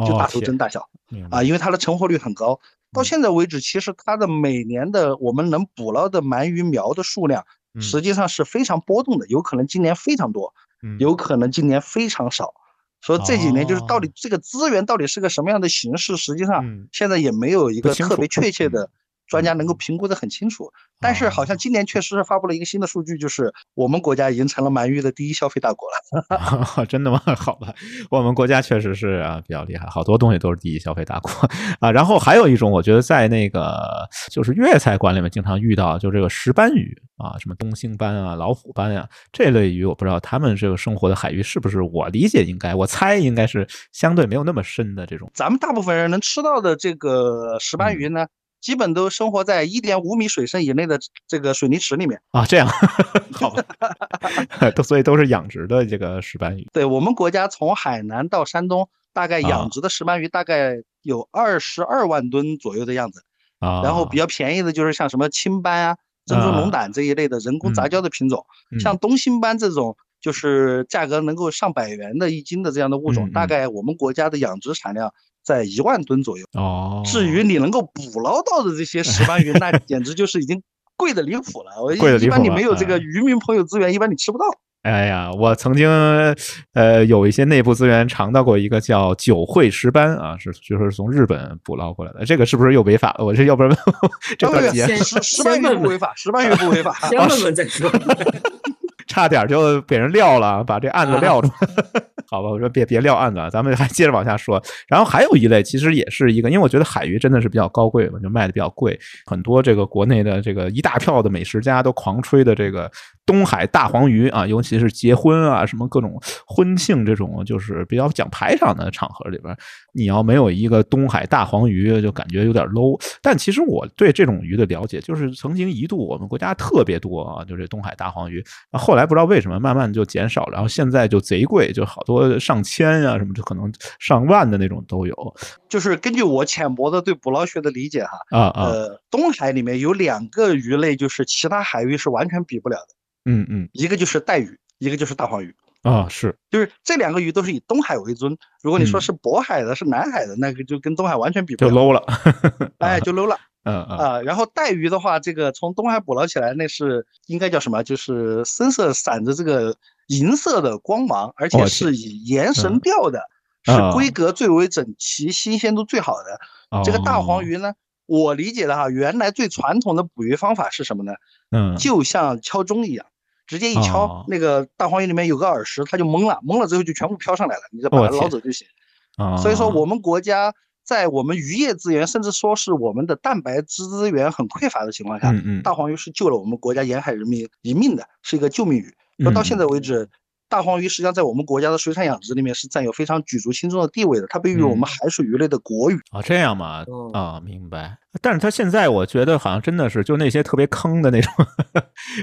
就大头针大小啊，因为它的成活率很高。到现在为止，其实它的每年的我们能捕捞的鳗鱼苗的数量，实际上是非常波动的，有可能今年非常多，有可能今年非常少。所以这几年就是到底这个资源到底是个什么样的形式，实际上现在也没有一个特别确切的。专家能够评估的很清楚，但是好像今年确实是发布了一个新的数据，就是我们国家已经成了鳗鱼的第一消费大国了。真的吗？好吧，我们国家确实是啊比较厉害，好多东西都是第一消费大国 啊。然后还有一种，我觉得在那个就是粤菜馆里面经常遇到，就这个石斑鱼啊，什么东星斑啊、老虎斑啊这类鱼，我不知道他们这个生活的海域是不是我理解应该，我猜应该是相对没有那么深的这种。咱们大部分人能吃到的这个石斑鱼呢？基本都生活在一点五米水深以内的这个水泥池里面啊，这样好吧，都所以都是养殖的这个石斑鱼。对我们国家从海南到山东，大概养殖的石斑鱼大概有二十二万吨左右的样子啊。然后比较便宜的就是像什么青斑啊、珍珠龙胆这一类的人工杂交的品种，像东星斑这种就是价格能够上百元的一斤的这样的物种，大概我们国家的养殖产量。在一万吨左右哦。至于你能够捕捞到的这些石斑鱼，那简直就是已经贵的离谱了。我一般你没有这个渔民朋友资源，一般你吃不到。哎呀，我曾经呃有一些内部资源尝到过一个叫九惠石斑啊，是就是从日本捕捞过来的。这个是不是又违法了？我这要不然 这段时石石斑鱼不违法，石斑鱼不违法，先问问再说。差点就被人撂了，把这案子撂出来。好吧，我说别别撂案子，咱们还接着往下说。然后还有一类，其实也是一个，因为我觉得海鱼真的是比较高贵嘛，就卖的比较贵，很多这个国内的这个一大票的美食家都狂吹的这个东海大黄鱼啊，尤其是结婚啊，什么各种婚庆这种就是比较讲排场的场合里边，你要没有一个东海大黄鱼，就感觉有点 low。但其实我对这种鱼的了解，就是曾经一度我们国家特别多啊，就这东海大黄鱼，后来不知道为什么慢慢就减少了，然后现在就贼贵，就好多上千呀什么，就可能上万的那种都有。就是根据我浅薄的对捕捞学的理解哈，啊啊，呃，东海里面有两个鱼类，就是其他海域是完全比不了的。嗯嗯，一个就是带鱼，一个就是大黄鱼。啊，是，就是这两个鱼都是以东海为尊。如果你说是渤海的，是南海的，那个就跟东海完全比不了，就 low 了。哎，就 low 了。嗯啊，然后带鱼的话，这个从东海捕捞起来，那是应该叫什么？就是深色闪着这个银色的光芒，而且是以盐绳钓的，是规格最为整齐、新鲜度最好的。这个大黄鱼呢，我理解的哈，原来最传统的捕鱼方法是什么呢？嗯，就像敲钟一样，直接一敲，那个大黄鱼里面有个耳石，它就懵了，懵了之后就全部飘上来了，你就把它捞走就行。所以说我们国家。在我们渔业资源，甚至说是我们的蛋白质资源很匮乏的情况下，大黄鱼是救了我们国家沿海人民一命的，是一个救命鱼。那到现在为止，大黄鱼实际上在我们国家的水产养殖里面是占有非常举足轻重的地位的，它被誉为我们海水鱼类的国语。啊，这样吗？啊，明白。但是他现在我觉得好像真的是就那些特别坑的那种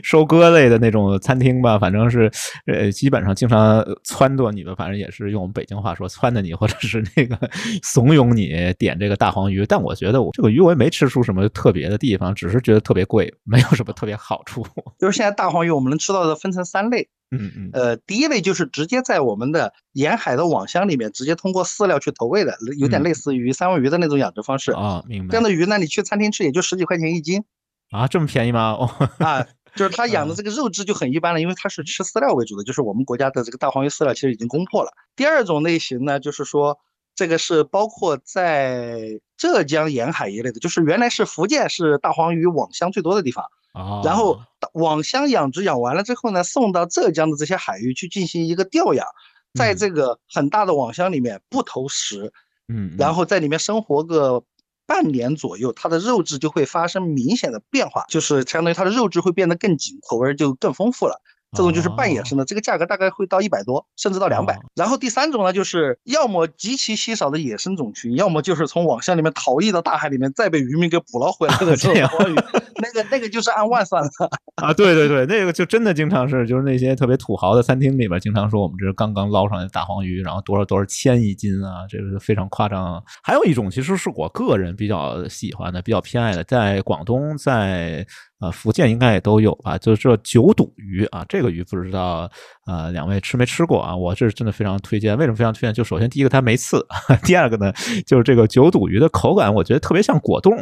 收割类的那种餐厅吧，反正是呃基本上经常撺掇你们，反正也是用我们北京话说撺掇你，或者是那个怂恿你点这个大黄鱼。但我觉得我这个鱼我也没吃出什么特别的地方，只是觉得特别贵，没有什么特别好处。就是现在大黄鱼我们能吃到的分成三类，嗯嗯，呃第一类就是直接在我们的沿海的网箱里面直接通过饲料去投喂的，有点类似于三文鱼的那种养殖方式啊，明白。这样的鱼呢？你去餐厅吃也就十几块钱一斤，啊，这么便宜吗？啊，就是他养的这个肉质就很一般了，因为它是吃饲料为主的，就是我们国家的这个大黄鱼饲料其实已经攻破了。第二种类型呢，就是说这个是包括在浙江沿海一类的，就是原来是福建是大黄鱼网箱最多的地方啊，然后网箱养殖养完了之后呢，送到浙江的这些海域去进行一个调养，在这个很大的网箱里面不投食，嗯，然后在里面生活个。半年左右，它的肉质就会发生明显的变化，就是相当于它的肉质会变得更紧，口味就更丰富了。这种就是半野生的，这个价格大概会到一百多，甚至到两百。然后第三种呢，就是要么极其稀少的野生种群，要么就是从网箱里面逃逸到大海里面，再被渔民给捕捞回来的这种黄鱼。那个那个就是按万算的 啊！对对对，那个就真的经常是，就是那些特别土豪的餐厅里边，经常说我们这是刚刚捞上来的大黄鱼，然后多少多少千一斤啊，这个非常夸张。还有一种，其实是我个人比较喜欢的、比较偏爱的，在广东在。啊，福建应该也都有吧？就是这九肚鱼啊，这个鱼不知道啊，两位吃没吃过啊？我这是真的非常推荐。为什么非常推荐？就首先第一个它没刺，第二个呢，就是这个九肚鱼的口感，我觉得特别像果冻，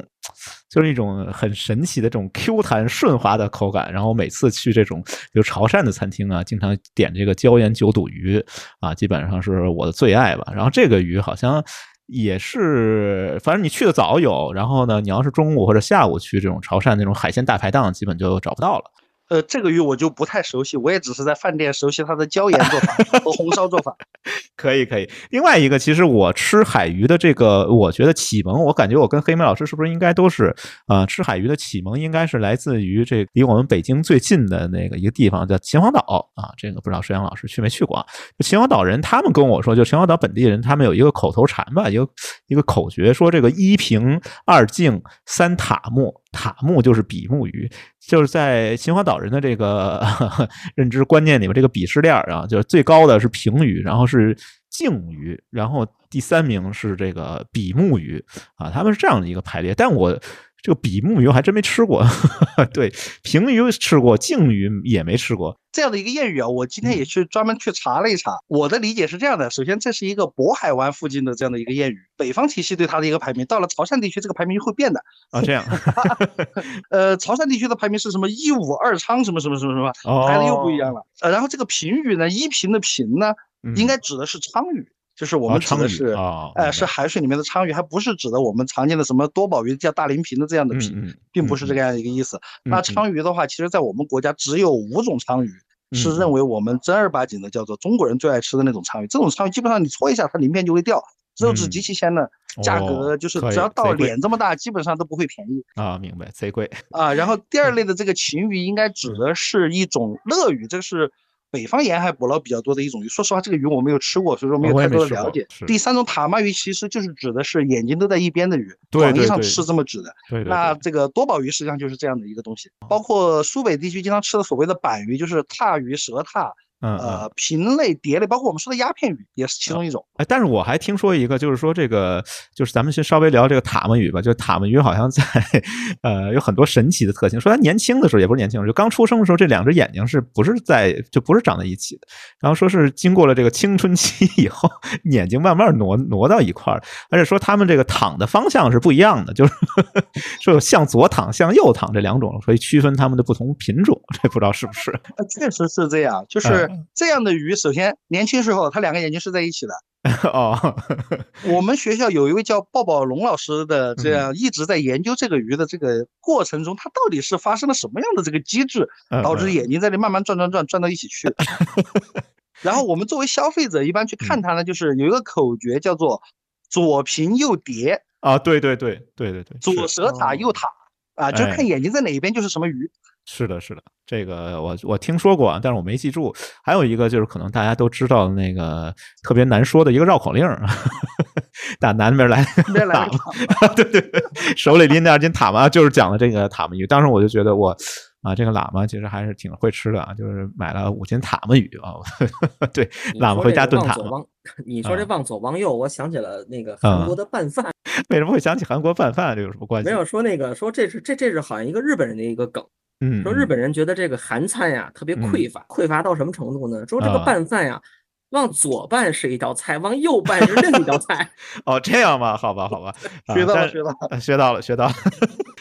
就是一种很神奇的这种 Q 弹顺滑的口感。然后每次去这种比如潮汕的餐厅啊，经常点这个椒盐九肚鱼啊，基本上是我的最爱吧。然后这个鱼好像。也是，反正你去的早有，然后呢，你要是中午或者下午去这种潮汕那种海鲜大排档，基本就找不到了。呃，这个鱼我就不太熟悉，我也只是在饭店熟悉它的椒盐做法 和红烧做法。可以可以。另外一个，其实我吃海鱼的这个，我觉得启蒙，我感觉我跟黑妹老师是不是应该都是啊？吃海鱼的启蒙应该是来自于这离我们北京最近的那个一个地方叫秦皇岛啊。这个不知道水阳老师去没去过啊？秦皇岛人他们跟我说，就秦皇岛本地人他们有一个口头禅吧，一个一个口诀，说这个一平二静三塔目。塔木就是比目鱼，就是在秦皇岛人的这个 认知观念里面，这个鄙视链啊，就是最高的是平鱼，然后是净鱼，然后第三名是这个比目鱼啊，他们是这样的一个排列，但我。这个比目鱼我还真没吃过，对，平鱼吃过，净鱼也没吃过。这样的一个谚语啊，我今天也去专门去查了一查。我的理解是这样的：首先，这是一个渤海湾附近的这样的一个谚语，北方体系对它的一个排名，到了潮汕地区，这个排名会变的啊。这样，呃，潮汕地区的排名是什么？一五二昌什么什么什么什么，排的又不一样了。呃，然后这个平鱼呢，一平的平呢，应该指的是昌鱼。就是我们指的是，哎，是海水里面的鲳鱼，还不是指的我们常见的什么多宝鱼叫大鳞平的这样的平，并不是这个样一个意思。那鲳鱼的话，其实在我们国家只有五种鲳鱼，是认为我们正儿八经的叫做中国人最爱吃的那种鲳鱼。这种鲳鱼基本上你搓一下，它鳞片就会掉，肉质极其鲜嫩，价格就是只要到脸这么大，基本上都不会便宜啊。明白，贼贵啊。然后第二类的这个鲭鱼，应该指的是一种乐鱼，这个是。北方沿海捕捞比较多的一种鱼，说实话，这个鱼我没有吃过，所以说没有太多的了解。第三种塔玛鱼其实就是指的是眼睛都在一边的鱼，广义上是这么指的。那这个多宝鱼实际上就是这样的一个东西，包括苏北地区经常吃的所谓的板鱼，就是踏鱼、蛇鲈。呃，平类、蝶类，包括我们说的鸦片鱼，也是其中一种。哎，但是我还听说一个，就是说这个，就是咱们先稍微聊这个塔目鱼吧。就塔目鱼好像在，呃，有很多神奇的特性。说它年轻的时候，也不是年轻，就刚出生的时候，这两只眼睛是不是在，就不是长在一起的。然后说是经过了这个青春期以后，眼睛慢慢挪挪到一块儿，而且说他们这个躺的方向是不一样的，就是 说有向左躺、向右躺这两种，所以区分它们的不同品种。这不知道是不是？确实是这样，就是。这样的鱼，首先年轻时候它两个眼睛是在一起的。哦，我们学校有一位叫鲍宝龙老师的，这样一直在研究这个鱼的这个过程中，它到底是发生了什么样的这个机制，导致眼睛在这慢慢转转转转到一起去。然后我们作为消费者，一般去看它呢，就是有一个口诀叫做左平右叠啊，对对对对对对，左蛇塔右塔。啊，就看眼睛在哪一边就是什么鱼。是的，是的，这个我我听说过，但是我没记住。还有一个就是可能大家都知道的那个特别难说的一个绕口令，打南边来塔嘛，对对对，手里拎着二斤塔嘛，就是讲的这个塔嘛鱼。当时我就觉得我啊，这个喇嘛其实还是挺会吃的啊，就是买了五斤塔嘛鱼啊。对，喇嘛回家炖塔嘛。你说这往左往右，我想起了那个韩国的拌饭。为什么会想起韩国拌饭？这有什么关系？没有说那个说这是这这是好像一个日本人的一个梗。嗯，说日本人觉得这个韩餐呀特别匮乏，匮乏到什么程度呢？说这个拌饭呀，往左半是一道菜，往右半是另一道菜。哦，这样吗？好吧，好吧，学到了，学到了，学到了，学到了。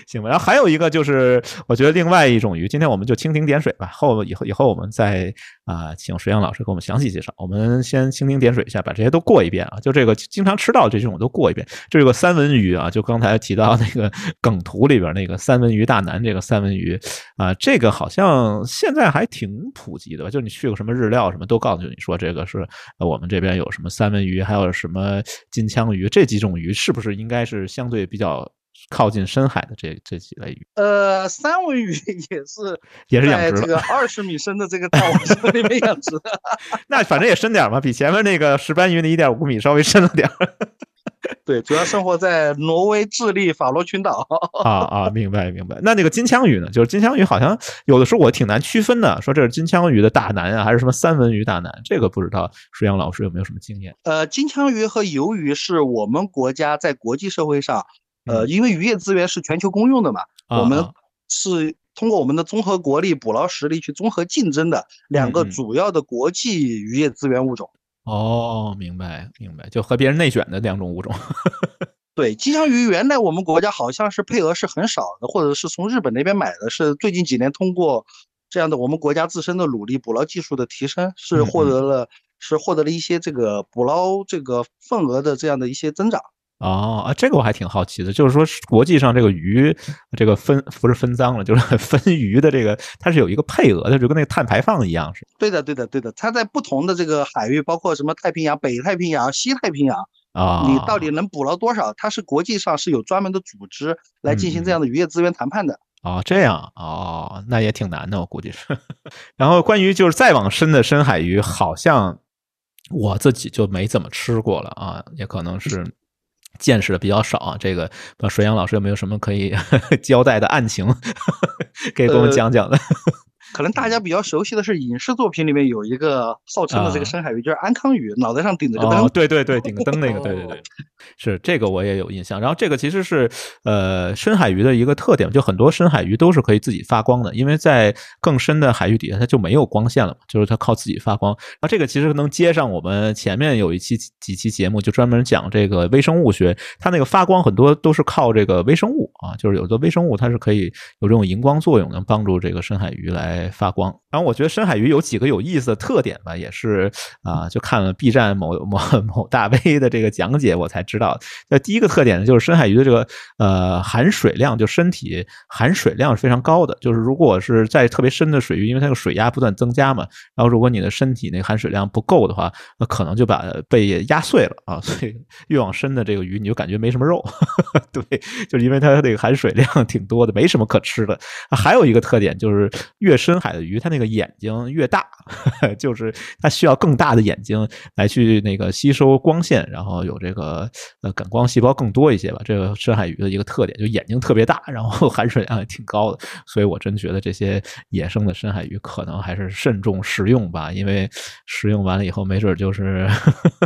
行吧。然后还有一个就是，我觉得另外一种鱼，今天我们就蜻蜓点水吧。后以后以后我们再啊，请水阳老师给我们详细介绍。我们先蜻蜓点水一下，把这些都过一遍啊。就这个经常吃到这种都过一遍。这个三文鱼啊，就刚才提到那个梗图里边那个三文鱼大南，这个三文鱼啊，这个好像现在还挺普及的吧？就你去个什么日料什么都告诉你说这个是我们这边有什么三文鱼，还有什么金枪鱼这几种鱼，是不是应该是相对比较？靠近深海的这这几类鱼，呃，三文鱼也是 也是养殖这个二十米深的这个大网箱里面养殖的，那反正也深点嘛，比前面那个石斑鱼的一点五米稍微深了点。对，主要生活在挪威、智利、法罗群岛。啊 啊，明白明白。那那个金枪鱼呢？就是金枪鱼好像有的时候我挺难区分的，说这是金枪鱼的大南啊，还是什么三文鱼大南？这个不知道，舒阳老师有没有什么经验？呃，金枪鱼和鱿鱼是我们国家在国际社会上。呃，因为渔业资源是全球公用的嘛，我们是通过我们的综合国力、捕捞实力去综合竞争的两个主要的国际渔业资源物种。哦，明白明白，就和别人内卷的两种物种。对，金枪鱼原来我们国家好像是配额是很少的，或者是从日本那边买的，是最近几年通过这样的我们国家自身的努力，捕捞技术的提升，是获得了是获得了一些这个捕捞这个份额的这样的一些增长。哦啊，这个我还挺好奇的，就是说国际上这个鱼，这个分不是分赃了，就是 分鱼的这个，它是有一个配额的，就跟那个碳排放一样，是？对的，对的，对的。它在不同的这个海域，包括什么太平洋、北太平洋、西太平洋啊，你到底能捕捞多少？它是国际上是有专门的组织来进行这样的渔业资源谈判的。哦，这样哦，那也挺难的，我估计是。然后关于就是再往深的深海鱼，好像我自己就没怎么吃过了啊，也可能是。见识的比较少啊，这个水阳老师有没有什么可以 交代的案情，可以给我们讲讲的？可能大家比较熟悉的是影视作品里面有一个号称的这个深海鱼，就是安康鱼，脑袋上顶着个灯。对对对，顶个灯那个，对对对，是这个我也有印象。然后这个其实是呃深海鱼的一个特点，就很多深海鱼都是可以自己发光的，因为在更深的海域底下它就没有光线了嘛，就是它靠自己发光。然后这个其实能接上我们前面有一期几期节目，就专门讲这个微生物学，它那个发光很多都是靠这个微生物啊，就是有的微生物它是可以有这种荧光作用，能帮助这个深海鱼来。发光，然后我觉得深海鱼有几个有意思的特点吧，也是啊，就看了 B 站某 某某大 V 的这个讲解，我才知道。那第一个特点呢，就是深海鱼的这个呃含水量，就身体含水量是非常高的。就是如果是在特别深的水域，因为它个水压不断增加嘛，然后如果你的身体那个含水量不够的话，那可能就把被压碎了啊。所以越往深的这个鱼，你就感觉没什么肉。对，就是因为它那个含水量挺多的，没什么可吃的。还有一个特点就是越深海的鱼，它那个眼睛越大，就是它需要更大的眼睛来去那个吸收光线，然后有这个呃感光细胞更多一些吧。这个深海鱼的一个特点就眼睛特别大，然后 含水量也挺高的。所以我真觉得这些野生的深海鱼可能还是慎重食用吧，因为食用完了以后没准就是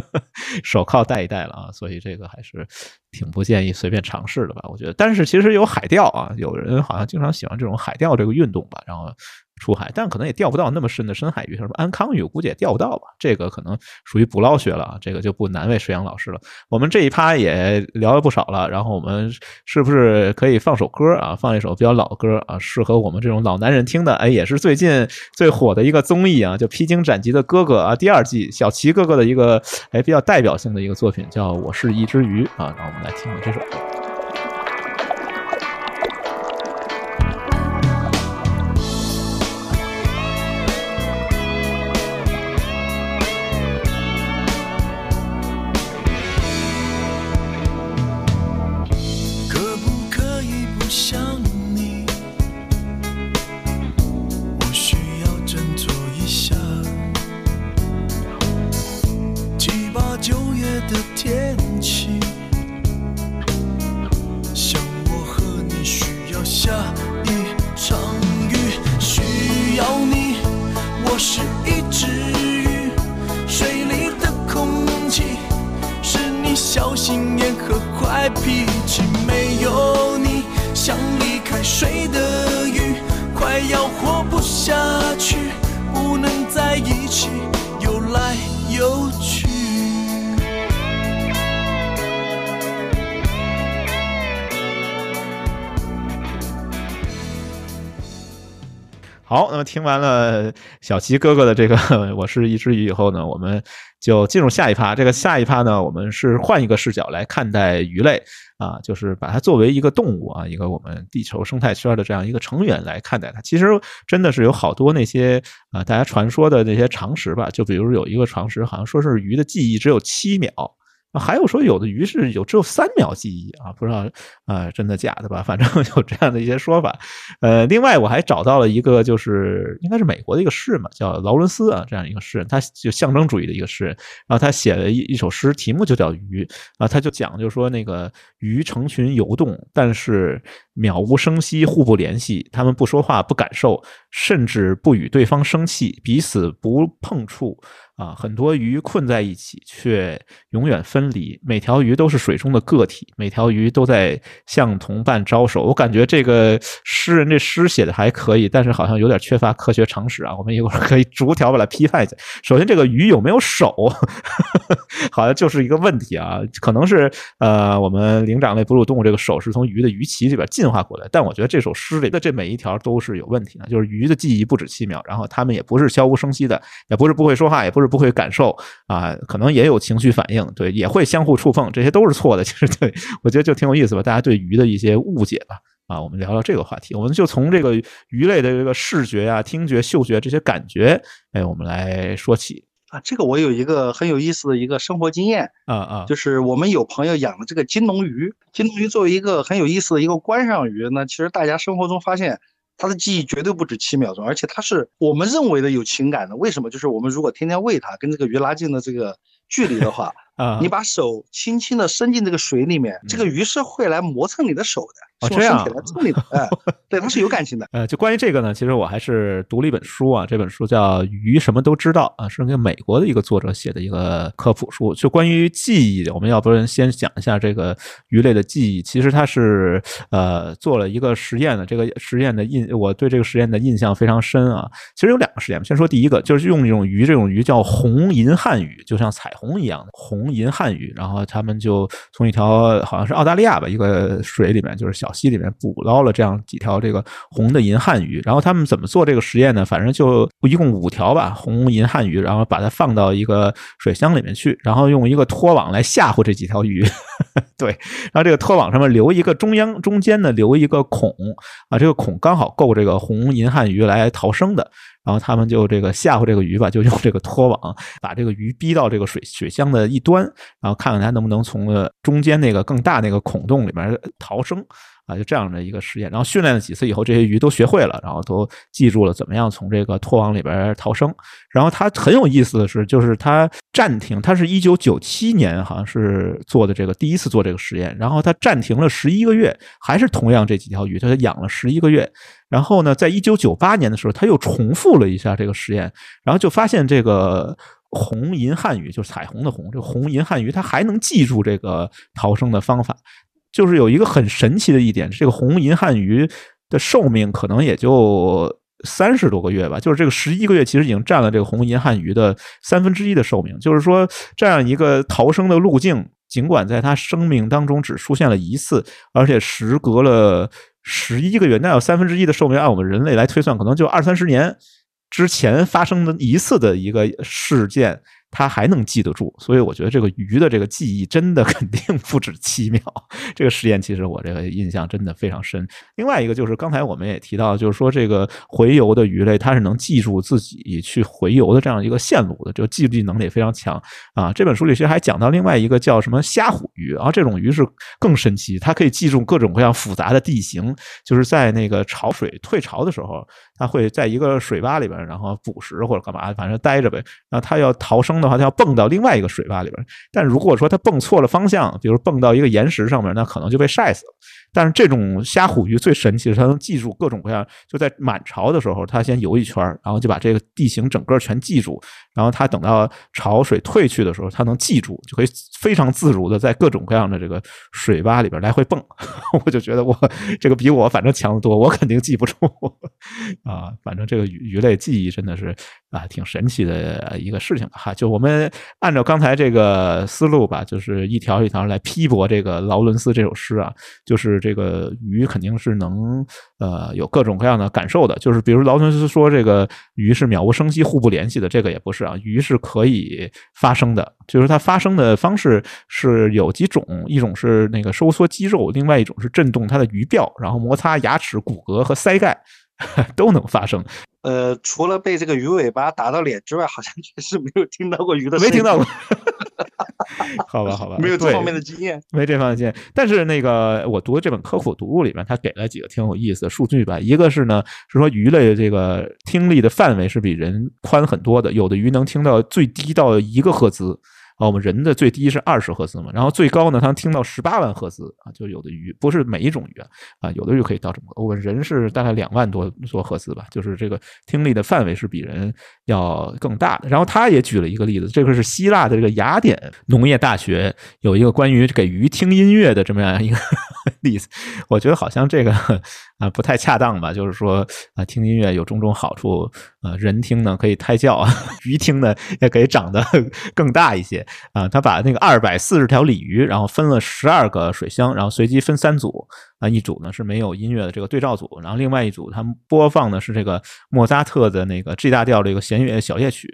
手铐戴一戴了啊。所以这个还是挺不建议随便尝试的吧，我觉得。但是其实有海钓啊，有人好像经常喜欢这种海钓这个运动吧，然后。出海，但可能也钓不到那么深的深海鱼，什么安康鱼，我估计也钓不到吧。这个可能属于捕捞学了啊，这个就不难为石阳老师了。我们这一趴也聊了不少了，然后我们是不是可以放首歌啊？放一首比较老歌啊，适合我们这种老男人听的。哎，也是最近最火的一个综艺啊，就《披荆斩棘的哥哥》啊，第二季小齐哥哥的一个哎比较代表性的一个作品，叫《我是一只鱼》啊，让我们来听听这首歌。那么听完了小齐哥哥的这个“ 我是一只鱼”以后呢，我们就进入下一趴。这个下一趴呢，我们是换一个视角来看待鱼类啊，就是把它作为一个动物啊，一个我们地球生态圈的这样一个成员来看待它。其实真的是有好多那些啊，大家传说的那些常识吧。就比如有一个常识，好像说是鱼的记忆只有七秒。还有说有的鱼是有只有三秒记忆啊，不知道啊真的假的吧？反正有这样的一些说法。呃，另外我还找到了一个，就是应该是美国的一个诗人嘛，叫劳伦斯啊，这样一个诗人，他就象征主义的一个诗人。然后他写了一一首诗，题目就叫《鱼》啊，他就讲，就说那个鱼成群游动，但是渺无声息，互不联系，他们不说话，不感受，甚至不与对方生气，彼此不碰触。啊，很多鱼困在一起，却永远分离。每条鱼都是水中的个体，每条鱼都在向同伴招手。我感觉这个诗人这诗写的还可以，但是好像有点缺乏科学常识啊。我们一会儿可以逐条把它批判一下。首先，这个鱼有没有手，好像就是一个问题啊。可能是呃，我们灵长类哺乳动物这个手是从鱼的鱼鳍里边进化过来。但我觉得这首诗里的这每一条都是有问题的，就是鱼的记忆不止七秒，然后它们也不是悄无声息的，也不是不会说话，也不是。不会感受啊，可能也有情绪反应，对，也会相互触碰，这些都是错的。其实，对我觉得就挺有意思吧，大家对鱼的一些误解吧。啊，我们聊聊这个话题，我们就从这个鱼类的这个视觉啊、听觉、嗅觉这些感觉，哎，我们来说起啊。这个我有一个很有意思的一个生活经验啊啊，就是我们有朋友养了这个金龙鱼，金龙鱼作为一个很有意思的一个观赏鱼呢，其实大家生活中发现。他的记忆绝对不止七秒钟，而且他是我们认为的有情感的。为什么？就是我们如果天天喂他，跟这个鱼拉近了这个距离的话，啊，你把手轻轻的伸进这个水里面，这个鱼是会来磨蹭你的手的。哦，这样，哎，对，它是有感情的。呃，就关于这个呢，其实我还是读了一本书啊，这本书叫《鱼什么都知道》啊，是那个美国的一个作者写的一个科普书，就关于记忆的。我们要不然先讲一下这个鱼类的记忆。其实它是呃做了一个实验的，这个实验的印，我对这个实验的印象非常深啊。其实有两个实验，先说第一个，就是用这种鱼，这种鱼叫红银汉鱼，就像彩虹一样的红红银汉鱼，然后他们就从一条好像是澳大利亚吧一个水里面，就是小溪里面捕捞了这样几条这个红的银汉鱼，然后他们怎么做这个实验呢？反正就一共五条吧，红银汉鱼，然后把它放到一个水箱里面去，然后用一个拖网来吓唬这几条鱼，对，然后这个拖网上面留一个中央中间呢留一个孔啊，这个孔刚好够这个红银汉鱼来逃生的。然后他们就这个吓唬这个鱼吧，就用这个拖网把这个鱼逼到这个水水箱的一端，然后看看它能不能从中间那个更大那个孔洞里面逃生。啊，就这样的一个实验，然后训练了几次以后，这些鱼都学会了，然后都记住了怎么样从这个拖网里边逃生。然后它很有意思的是，就是它暂停，它是一九九七年好像是做的这个第一次做这个实验，然后它暂停了十一个月，还是同样这几条鱼，它养了十一个月。然后呢，在一九九八年的时候，他又重复了一下这个实验，然后就发现这个红银汉鱼，就是彩虹的红，这个红银汉鱼它还能记住这个逃生的方法。就是有一个很神奇的一点，这个红银汉鱼的寿命可能也就三十多个月吧。就是这个十一个月，其实已经占了这个红银汉鱼的三分之一的寿命。就是说，这样一个逃生的路径，尽管在它生命当中只出现了一次，而且时隔了十一个月，那有三分之一的寿命，按我们人类来推算，可能就二三十年之前发生的一次的一个事件。他还能记得住，所以我觉得这个鱼的这个记忆真的肯定不止七秒。这个实验其实我这个印象真的非常深。另外一个就是刚才我们也提到，就是说这个洄游的鱼类，它是能记住自己去洄游的这样一个线路的，就记忆能力非常强啊。这本书里其实还讲到另外一个叫什么虾虎鱼，然后这种鱼是更神奇，它可以记住各种各样复杂的地形，就是在那个潮水退潮的时候。它会在一个水洼里边，然后捕食或者干嘛，反正待着呗。然后它要逃生的话，它要蹦到另外一个水洼里边。但如果说它蹦错了方向，比如蹦到一个岩石上面，那可能就被晒死了。但是这种虾虎鱼最神奇的是，它能记住各种各样。就在满潮的时候，它先游一圈，然后就把这个地形整个全记住。然后它等到潮水退去的时候，它能记住，就可以非常自如的在各种各样的这个水洼里边来回蹦。我就觉得我这个比我反正强得多，我肯定记不住 啊。反正这个鱼鱼类记忆真的是啊，挺神奇的一个事情哈。就我们按照刚才这个思路吧，就是一条一条来批驳这个劳伦斯这首诗啊，就是。这个鱼肯定是能呃有各种各样的感受的，就是比如劳伦斯说这个鱼是渺无声息、互不联系的，这个也不是啊，鱼是可以发声的，就是它发声的方式是有几种，一种是那个收缩肌肉，另外一种是震动它的鱼鳔，然后摩擦牙齿、骨骼和腮盖 都能发生。呃，除了被这个鱼尾巴打到脸之外，好像确实没有听到过鱼的，没听到过。好吧，好吧，没有这方面的经验，没这方面经验。但是那个我读的这本科普读物里面，他给了几个挺有意思的数据吧。一个是呢，是说鱼类这个听力的范围是比人宽很多的，有的鱼能听到最低到一个赫兹。啊，我们人的最低是二十赫兹嘛，然后最高呢，它能听到十八万赫兹啊，就有的鱼不是每一种鱼啊，啊有的鱼可以到这么高。我们人是大概两万多多赫兹吧，就是这个听力的范围是比人要更大的。然后他也举了一个例子，这个是希腊的这个雅典农业大学有一个关于给鱼听音乐的这么样一个 例子，我觉得好像这个。啊，不太恰当吧？就是说，啊，听音乐有种种好处，呃，人听呢可以胎教，鱼听呢也可以长得 更大一些。啊，他把那个二百四十条鲤鱼，然后分了十二个水箱，然后随机分三组。啊，一组呢是没有音乐的这个对照组，然后另外一组他们播放的是这个莫扎特的那个 G 大调这个弦乐小夜曲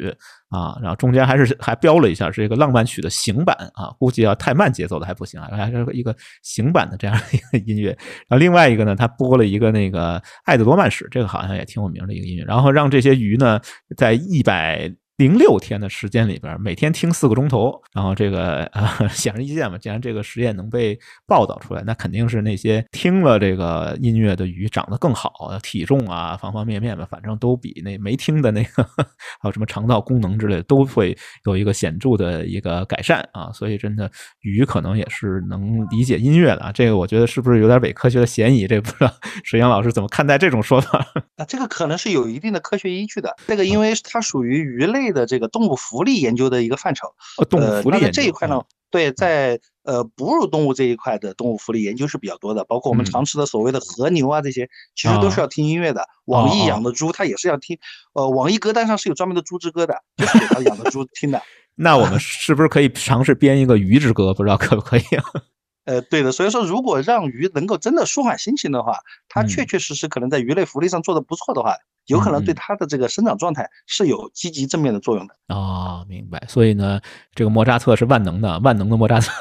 啊，然后中间还是还标了一下是一个浪漫曲的行版啊，估计要太慢节奏的还不行啊，还是一个行版的这样一个音乐。然后另外一个呢，他播了一个那个爱的罗曼史，这个好像也挺有名的一个音乐，然后让这些鱼呢在一百。零六天的时间里边，每天听四个钟头，然后这个啊，显而易见嘛，既然这个实验能被报道出来，那肯定是那些听了这个音乐的鱼长得更好，体重啊，方方面面吧，反正都比那没听的那个，还有什么肠道功能之类的，都会有一个显著的一个改善啊。所以真的鱼可能也是能理解音乐的啊。这个我觉得是不是有点伪科学的嫌疑？这不知道水阳老师怎么看待这种说法？啊，这个可能是有一定的科学依据的。这个因为它属于鱼类。的这个动物福利研究的一个范畴，呃，那在这一块呢，对，在呃哺乳动物这一块的动物福利研究是比较多的，包括我们常吃的所谓的和牛啊这些，其实都是要听音乐的。网易养的猪它也是要听，呃，网易歌单上是有专门的猪之歌的，就是给它养的猪 听的。那我们是不是可以尝试编一个鱼之歌？不知道可不可以？呃，对的。所以说，如果让鱼能够真的舒缓心情的话，它确确实实可能在鱼类福利上做的不错的话。有可能对它的这个生长状态是有积极正面的作用的啊，明白。所以呢，这个莫扎特是万能的，万能的莫扎特，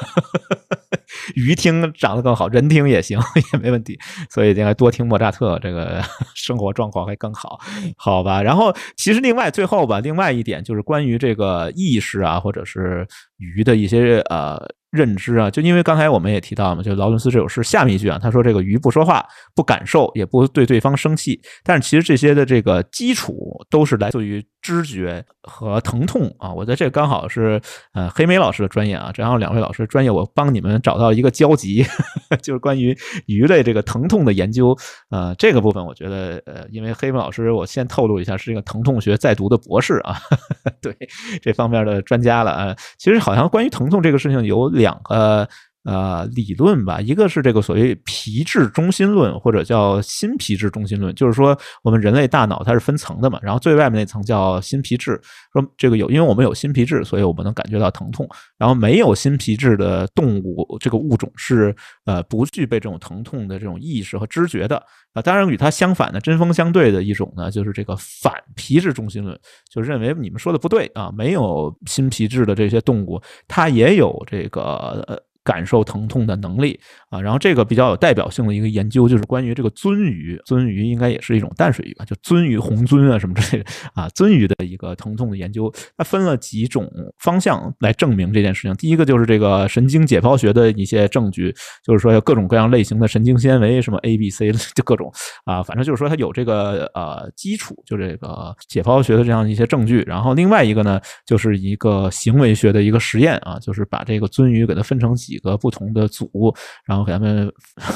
鱼听长得更好，人听也行，也没问题。所以应该多听莫扎特，这个 生活状况会更好，好吧？然后其实另外最后吧，另外一点就是关于这个意识啊，或者是鱼的一些呃。认知啊，就因为刚才我们也提到嘛，就劳伦斯这首诗下面一句啊，他说这个鱼不说话，不感受，也不对对方生气，但是其实这些的这个基础都是来自于知觉和疼痛啊。我觉得这刚好是呃黑莓老师的专业啊，正好两位老师专业，我帮你们找到一个交集，就是关于鱼类这个疼痛的研究。呃，这个部分我觉得呃，因为黑莓老师我先透露一下，是一个疼痛学在读的博士啊，对这方面的专家了啊。其实好像关于疼痛这个事情有。两个呃理论吧，一个是这个所谓皮质中心论，或者叫新皮质中心论，就是说我们人类大脑它是分层的嘛，然后最外面那层叫新皮质，说这个有，因为我们有新皮质，所以我们能感觉到疼痛，然后没有新皮质的动物这个物种是呃不具备这种疼痛的这种意识和知觉的啊。当然与它相反的针锋相对的一种呢，就是这个反皮质中心论，就认为你们说的不对啊，没有新皮质的这些动物，它也有这个呃。感受疼痛的能力啊，然后这个比较有代表性的一个研究就是关于这个鳟鱼，鳟鱼应该也是一种淡水鱼吧，就鳟鱼、红鳟啊什么之类的啊，鳟鱼的一个疼痛的研究，它分了几种方向来证明这件事情。第一个就是这个神经解剖学的一些证据，就是说有各种各样类型的神经纤维，什么 A、B、C 就各种啊，反正就是说它有这个呃基础，就这个解剖学的这样一些证据。然后另外一个呢，就是一个行为学的一个实验啊，就是把这个鳟鱼给它分成几。几个不同的组，然后给他们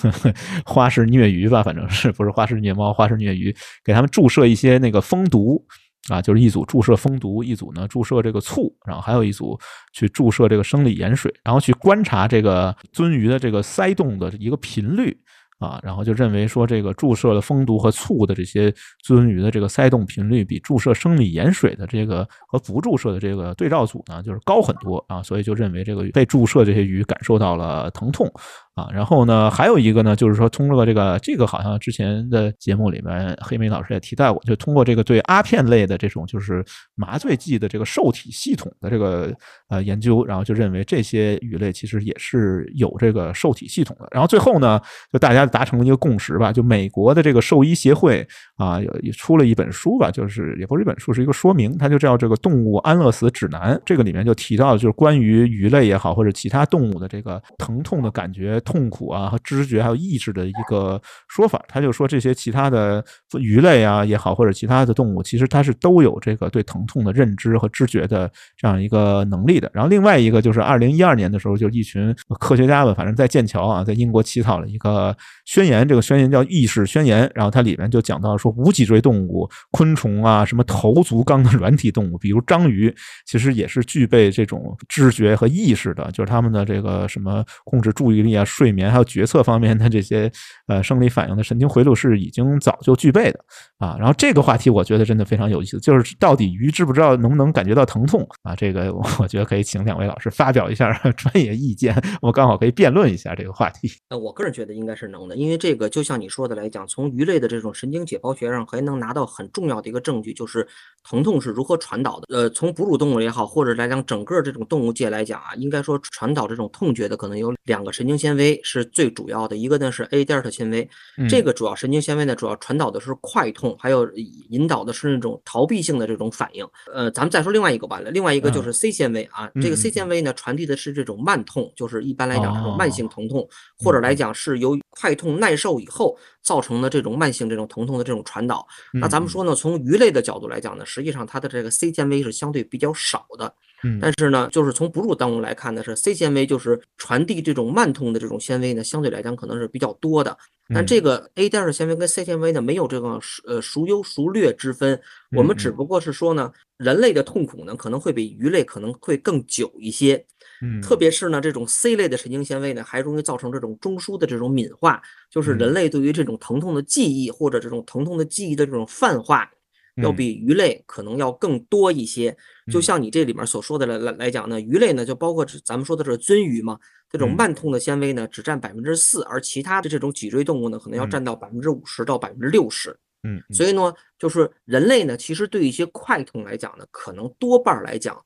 花式虐鱼吧，反正是不是花式虐猫，花式虐鱼，给他们注射一些那个蜂毒啊，就是一组注射蜂毒，一组呢注射这个醋，然后还有一组去注射这个生理盐水，然后去观察这个鳟鱼的这个鳃动的一个频率。啊，然后就认为说，这个注射了蜂毒和醋的这些鳟鱼的这个鳃动频率，比注射生理盐水的这个和不注射的这个对照组呢，就是高很多啊，所以就认为这个被注射这些鱼感受到了疼痛。啊，然后呢，还有一个呢，就是说通过这个这个好像之前的节目里面，黑莓老师也提到过，就通过这个对阿片类的这种就是麻醉剂的这个受体系统的这个呃研究，然后就认为这些鱼类其实也是有这个受体系统的。然后最后呢，就大家达成了一个共识吧，就美国的这个兽医协会啊，也出了一本书吧，就是也不是一本书，是一个说明，它就叫这个《动物安乐死指南》。这个里面就提到，就是关于鱼类也好，或者其他动物的这个疼痛的感觉。痛苦啊和知觉还有意识的一个说法，他就说这些其他的鱼类啊也好，或者其他的动物，其实它是都有这个对疼痛的认知和知觉的这样一个能力的。然后另外一个就是二零一二年的时候，就一群科学家们，反正在剑桥啊，在英国起草了一个宣言，这个宣言叫意识宣言。然后它里面就讲到说，无脊椎动物、昆虫啊，什么头足纲的软体动物，比如章鱼，其实也是具备这种知觉和意识的，就是他们的这个什么控制注意力啊。睡眠还有决策方面的这些呃生理反应的神经回路是已经早就具备的啊。然后这个话题我觉得真的非常有意思，就是到底鱼知不知道能不能感觉到疼痛啊？这个我觉得可以请两位老师发表一下 专业意见，我刚好可以辩论一下这个话题。呃，我个人觉得应该是能的，因为这个就像你说的来讲，从鱼类的这种神经解剖学上还能拿到很重要的一个证据，就是疼痛是如何传导的。呃，从哺乳动物也好，或者来讲整个这种动物界来讲啊，应该说传导这种痛觉的可能有两个神经纤维。是最主要的一个呢，是 A delta 纤维。这个主要神经纤维呢，主要传导的是快痛，还有引导的是那种逃避性的这种反应。呃，咱们再说另外一个吧，另外一个就是 C 纤维啊。这个 C 纤维呢，传递的是这种慢痛，就是一般来讲这种慢性疼痛，或者来讲是由于快痛耐受以后造成的这种慢性这种疼痛的这种传导。那咱们说呢，从鱼类的角度来讲呢，实际上它的这个 C 纤维是相对比较少的。但是呢，就是从哺乳动物来看呢，是 C 纤维，就是传递这种慢痛的这种纤维呢，相对来讲可能是比较多的。但这个 A 代尔纤维跟 C 纤维呢，没有这个呃孰优孰劣之分。我们只不过是说呢，人类的痛苦呢，可能会比鱼类可能会更久一些。嗯，特别是呢，这种 C 类的神经纤维呢，还容易造成这种中枢的这种敏化，就是人类对于这种疼痛的记忆或者这种疼痛的记忆的这种泛化。要比鱼类可能要更多一些。就像你这里面所说的来来来讲呢，鱼类呢就包括咱们说的这个鳟鱼嘛，这种慢痛的纤维呢只占百分之四，而其他的这种脊椎动物呢可能要占到百分之五十到百分之六十。嗯，所以呢，就是人类呢，其实对一些快痛来讲呢，可能多半来讲，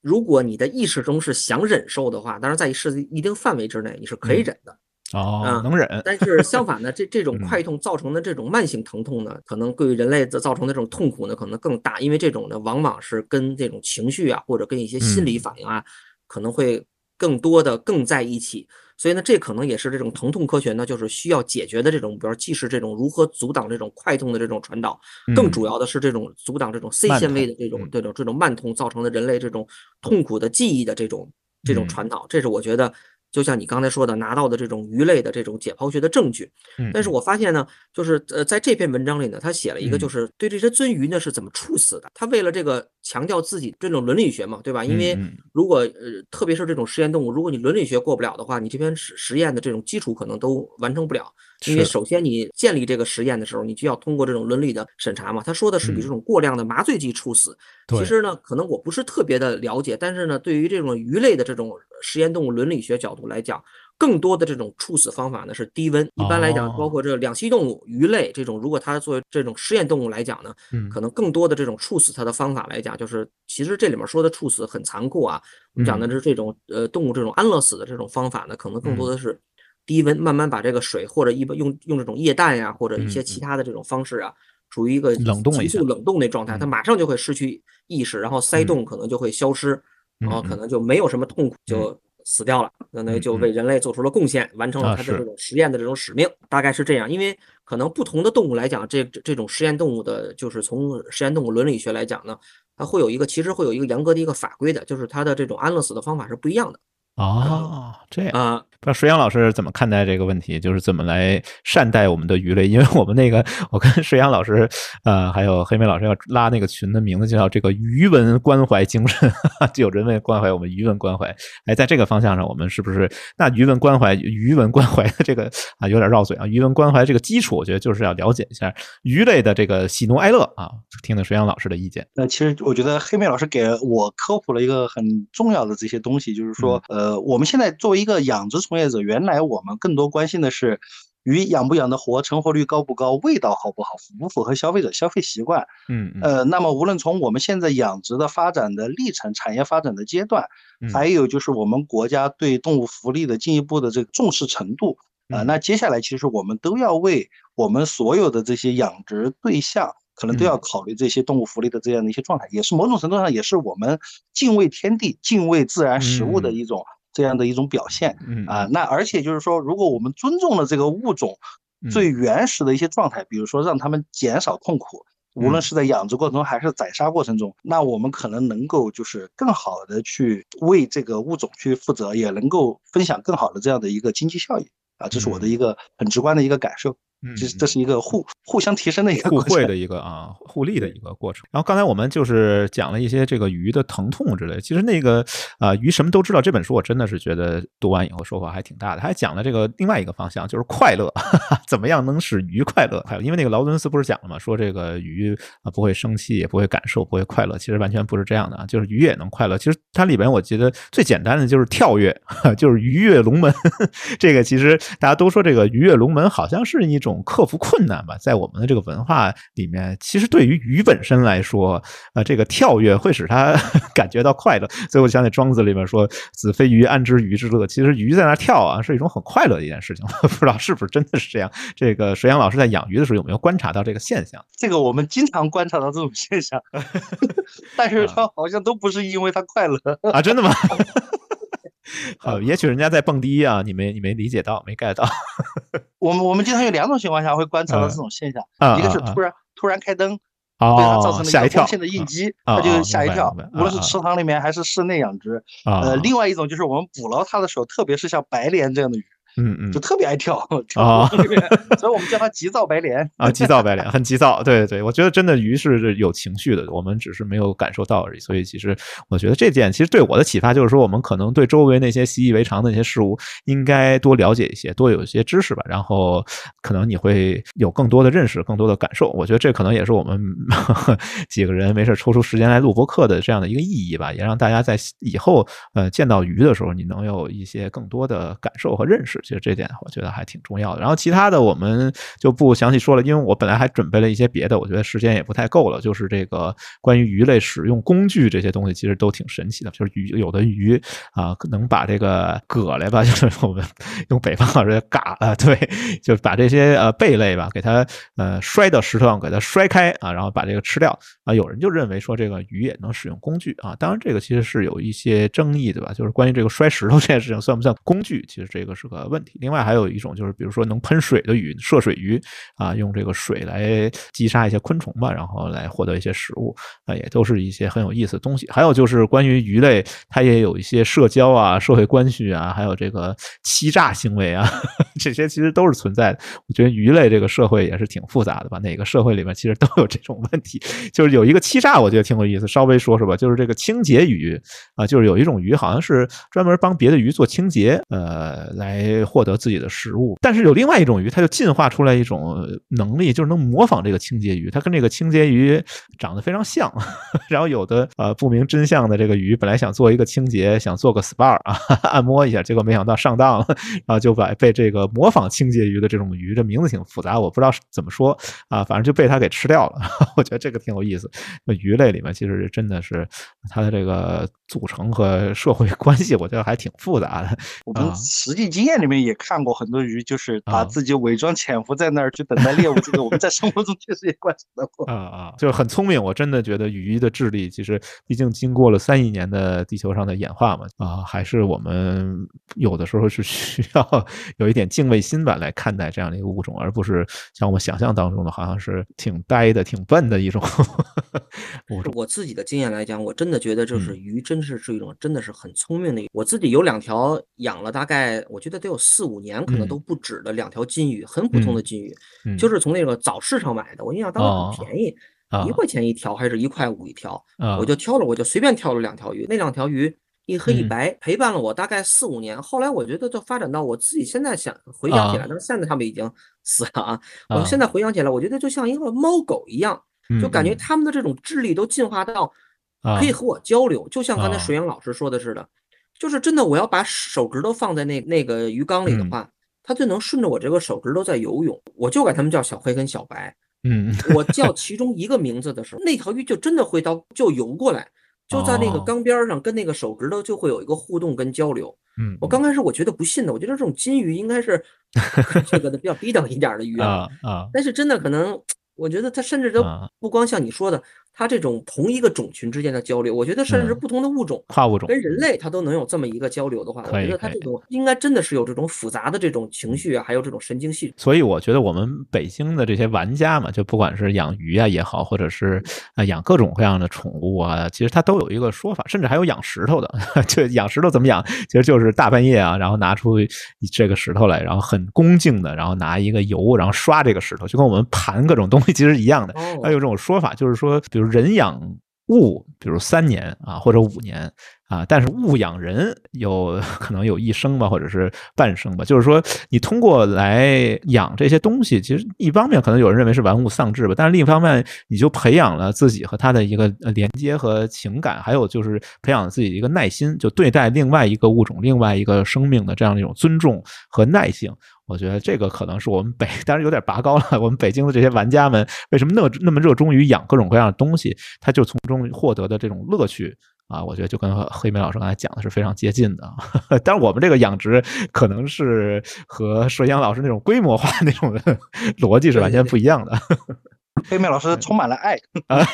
如果你的意识中是想忍受的话，当然在是一定范围之内，你是可以忍的。哦，能忍。但是相反呢，这 这种快痛造成的这种慢性疼痛呢，可能对于人类造成的这种痛苦呢，可能更大，因为这种呢，往往是跟这种情绪啊，或者跟一些心理反应啊，可能会更多的更在一起。所以呢，这可能也是这种疼痛科学呢，就是需要解决的这种，比如既是这种如何阻挡这种快痛的这种传导，更主要的是这种阻挡这种 C 纤维的这种这种这种慢痛造成的人类这种痛苦的记忆的这种这种传导。这是我觉得。就像你刚才说的，拿到的这种鱼类的这种解剖学的证据，但是我发现呢，就是呃，在这篇文章里呢，他写了一个，就是对这些鳟鱼呢是怎么处死的。他为了这个强调自己这种伦理学嘛，对吧？因为如果呃，特别是这种实验动物，如果你伦理学过不了的话，你这篇实实验的这种基础可能都完成不了。因为首先你建立这个实验的时候，你就要通过这种伦理的审查嘛。他说的是比这种过量的麻醉剂处死。其实呢，可能我不是特别的了解，但是呢，对于这种鱼类的这种实验动物伦理学角度来讲，更多的这种处死方法呢是低温。一般来讲，包括这两栖动物、鱼类这种，如果它作为这种实验动物来讲呢，可能更多的这种处死它的方法来讲，就是其实这里面说的处死很残酷啊。我们讲的是这种呃动物这种安乐死的这种方法呢，可能更多的是。低温慢慢把这个水或者一般用用这种液氮呀，或者一些其他的这种方式啊，处于一个冷冻急速冷冻那状态，它马上就会失去意识，然后鳃洞可能就会消失，然后可能就没有什么痛苦，就死掉了，相当于就为人类做出了贡献，完成了它的这种实验的这种使命，大概是这样。因为可能不同的动物来讲，这这种实验动物的，就是从实验动物伦理学来讲呢，它会有一个其实会有一个严格的一个法规的，就是它的这种安乐死的方法是不一样的。哦，这样。啊。不知道水阳老师怎么看待这个问题？就是怎么来善待我们的鱼类？因为我们那个，我跟水阳老师，呃，还有黑妹老师要拉那个群的名字就叫这个鱼文关怀精神，就有人文关怀我们鱼文关怀。哎，在这个方向上，我们是不是那鱼文关怀鱼文关怀的这个啊，有点绕嘴啊？鱼文关怀这个基础，我觉得就是要了解一下鱼类的这个喜怒哀乐啊。听听水阳老师的意见。那其实我觉得黑妹老师给我科普了一个很重要的这些东西，就是说，呃，我们现在作为一个养殖。从业者原来我们更多关心的是鱼养不养得活，成活率高不高，味道好不好，符不符合消费者消费习惯。嗯呃，那么无论从我们现在养殖的发展的历程、产业发展的阶段，还有就是我们国家对动物福利的进一步的这个重视程度，呃，那接下来其实我们都要为我们所有的这些养殖对象，可能都要考虑这些动物福利的这样的一些状态，也是某种程度上也是我们敬畏天地、敬畏自然食物的一种。这样的一种表现，啊，那而且就是说，如果我们尊重了这个物种最原始的一些状态，比如说让他们减少痛苦，无论是在养殖过程中还是宰杀过程中，那我们可能能够就是更好的去为这个物种去负责，也能够分享更好的这样的一个经济效益，啊，这是我的一个很直观的一个感受。这这是一个互互相提升的一个互惠的一个啊互利的一个过程。然后刚才我们就是讲了一些这个鱼的疼痛之类。其实那个啊鱼什么都知道这本书我真的是觉得读完以后收获还挺大的。还讲了这个另外一个方向就是快乐，哈 哈怎么样能使鱼快乐？快乐？因为那个劳伦斯不是讲了嘛？说这个鱼啊不会生气，也不会感受，不会快乐。其实完全不是这样的啊，就是鱼也能快乐。其实它里边我觉得最简单的就是跳跃，就是鱼跃龙门。这个其实大家都说这个鱼跃龙门好像是一种克服困难。吧，在我们的这个文化里面，其实对于鱼本身来说，呃，这个跳跃会使它 感觉到快乐。所以我想起庄子里面说：“子非鱼，安知鱼之乐？”其实鱼在那跳啊，是一种很快乐的一件事情。不知道是不是真的是这样？这个水阳老师在养鱼的时候有没有观察到这个现象？这个我们经常观察到这种现象，但是它好像都不是因为它快乐啊，真的吗？好，也许人家在蹦迪啊，你没你没理解到，没 get 到。我们我们经常有两种情况下会观察到这种现象，一个是突然突然开灯，对它造成了一个光线的应激，它就吓一跳。无论是池塘里面还是室内养殖，呃，另外一种就是我们捕捞它的时候，特别是像白鲢这样的鱼，嗯嗯，就特别爱跳啊，所以我们叫它急躁白莲啊，急躁白莲很急躁，对对，我觉得真的鱼是有情绪的，我们只是没有感受到而已。所以其实我觉得这件其实对我的启发就是说，我们可能对周围那些习以为常的那些事物应该多了解一些，多有一些知识吧，然后可能你会有更多的认识，更多的感受。我觉得这可能也是我们 几个人没事抽出时间来录播课的这样的一个意义吧，也让大家在以后呃见到鱼的时候，你能有一些更多的感受和认识。其实这点我觉得还挺重要的。然后其他的我们就不详细说了，因为我本来还准备了一些别的，我觉得时间也不太够了。就是这个关于鱼类使用工具这些东西，其实都挺神奇的。就是鱼有的鱼啊，能把这个蛤来吧，就是我们用北方话说嘎啊，对，就把这些呃贝类吧，给它呃摔到石头上，给它摔开啊，然后把这个吃掉啊。有人就认为说这个鱼也能使用工具啊，当然这个其实是有一些争议的吧，就是关于这个摔石头这件事情算不算工具，其实这个是个问题。另外还有一种就是，比如说能喷水的鱼，涉水鱼啊，用这个水来击杀一些昆虫吧，然后来获得一些食物啊，也都是一些很有意思的东西。还有就是关于鱼类，它也有一些社交啊、社会关系啊，还有这个欺诈行为啊，这些其实都是存在的。我觉得鱼类这个社会也是挺复杂的吧，哪个社会里面其实都有这种问题。就是有一个欺诈，我觉得挺有意思，稍微说说吧。就是这个清洁鱼啊，就是有一种鱼好像是专门帮别的鱼做清洁，呃，来获得自己的食物。但是有另外一种鱼，它就进化出来一种能力，就是能模仿这个清洁鱼。它跟这个清洁鱼长得非常像。然后有的呃不明真相的这个鱼，本来想做一个清洁，想做个 SPA 啊，按摩一下，结果没想到上当了，然后就把被这个模仿清洁鱼的这种鱼，这名字挺复杂，我不知道怎么说啊，反正就被它给吃掉了。我觉得这个挺有意思。那鱼类里面其实真的是它的这个组成和社会关系，我觉得还挺复杂的。我们实际经验里面也看过很多鱼，就是把自己伪装潜伏在那儿去等待猎物。这个我们在生活中确实也观察到过。啊啊，就是很聪明。我真的觉得鱼的智力，其实毕竟经过了三亿年的地球上的演化嘛，啊，还是我们有的时候是需要有一点敬畏心吧，来看待这样的一个物种，而不是像我们想象当中的，好像是挺呆的、挺笨的一种。我自己的经验来讲，我真的觉得就是鱼，真是是一种真的是很聪明的。我自己有两条养了大概，我觉得得有四五年，可能都不止的两条金鱼，很普通的金鱼，就是从那个早市上买的。我印象当时很便宜，一块钱一条还是一块五一条，我就挑了，我就随便挑了两条鱼。那两条鱼一黑一白，陪伴了我大概四五年。后来我觉得就发展到我自己现在想回想起来，但是现在他们已经 死了啊。我现在回想起来，我觉得就像一个猫狗一样。就感觉他们的这种智力都进化到可以和我交流，就像刚才水阳老师说的似的，就是真的，我要把手指头放在那那个鱼缸里的话，它就能顺着我这个手指头在游泳。我就管他们叫小黑跟小白。嗯，我叫其中一个名字的时候，那条鱼就真的会到就游过来，就在那个缸边上跟那个手指头就会有一个互动跟交流。嗯，我刚开始我觉得不信的，我觉得这种金鱼应该是 这个的比较低等一点的鱼啊啊，但是真的可能。我觉得它甚至都不光像你说的。它这种同一个种群之间的交流，我觉得甚至是不同的物种，跨物种跟人类它都能有这么一个交流的话，我觉得它这种应该真的是有这种复杂的这种情绪啊，还有这种神经系统。所以我觉得我们北京的这些玩家嘛，就不管是养鱼啊也好，或者是啊养各种各样的宠物啊，其实它都有一个说法，甚至还有养石头的。就养石头怎么养？其实就是大半夜啊，然后拿出这个石头来，然后很恭敬的，然后拿一个油，然后刷这个石头，就跟我们盘各种东西其实一样的。还有这种说法，就是说，比如人养物，比如三年啊，或者五年啊，但是物养人有 可能有一生吧，或者是半生吧。就是说，你通过来养这些东西，其实一方面可能有人认为是玩物丧志吧，但是另一方面，你就培养了自己和他的一个连接和情感，还有就是培养自己一个耐心，就对待另外一个物种、另外一个生命的这样的一种尊重和耐性。我觉得这个可能是我们北，当然有点拔高了。我们北京的这些玩家们为什么那那么热衷于养各种各样的东西？他就从中获得的这种乐趣啊，我觉得就跟黑梅老师刚才讲的是非常接近的。但是我们这个养殖可能是和摄阳老师那种规模化那种的逻辑是完全不一样的。黑梅老师充满了爱啊，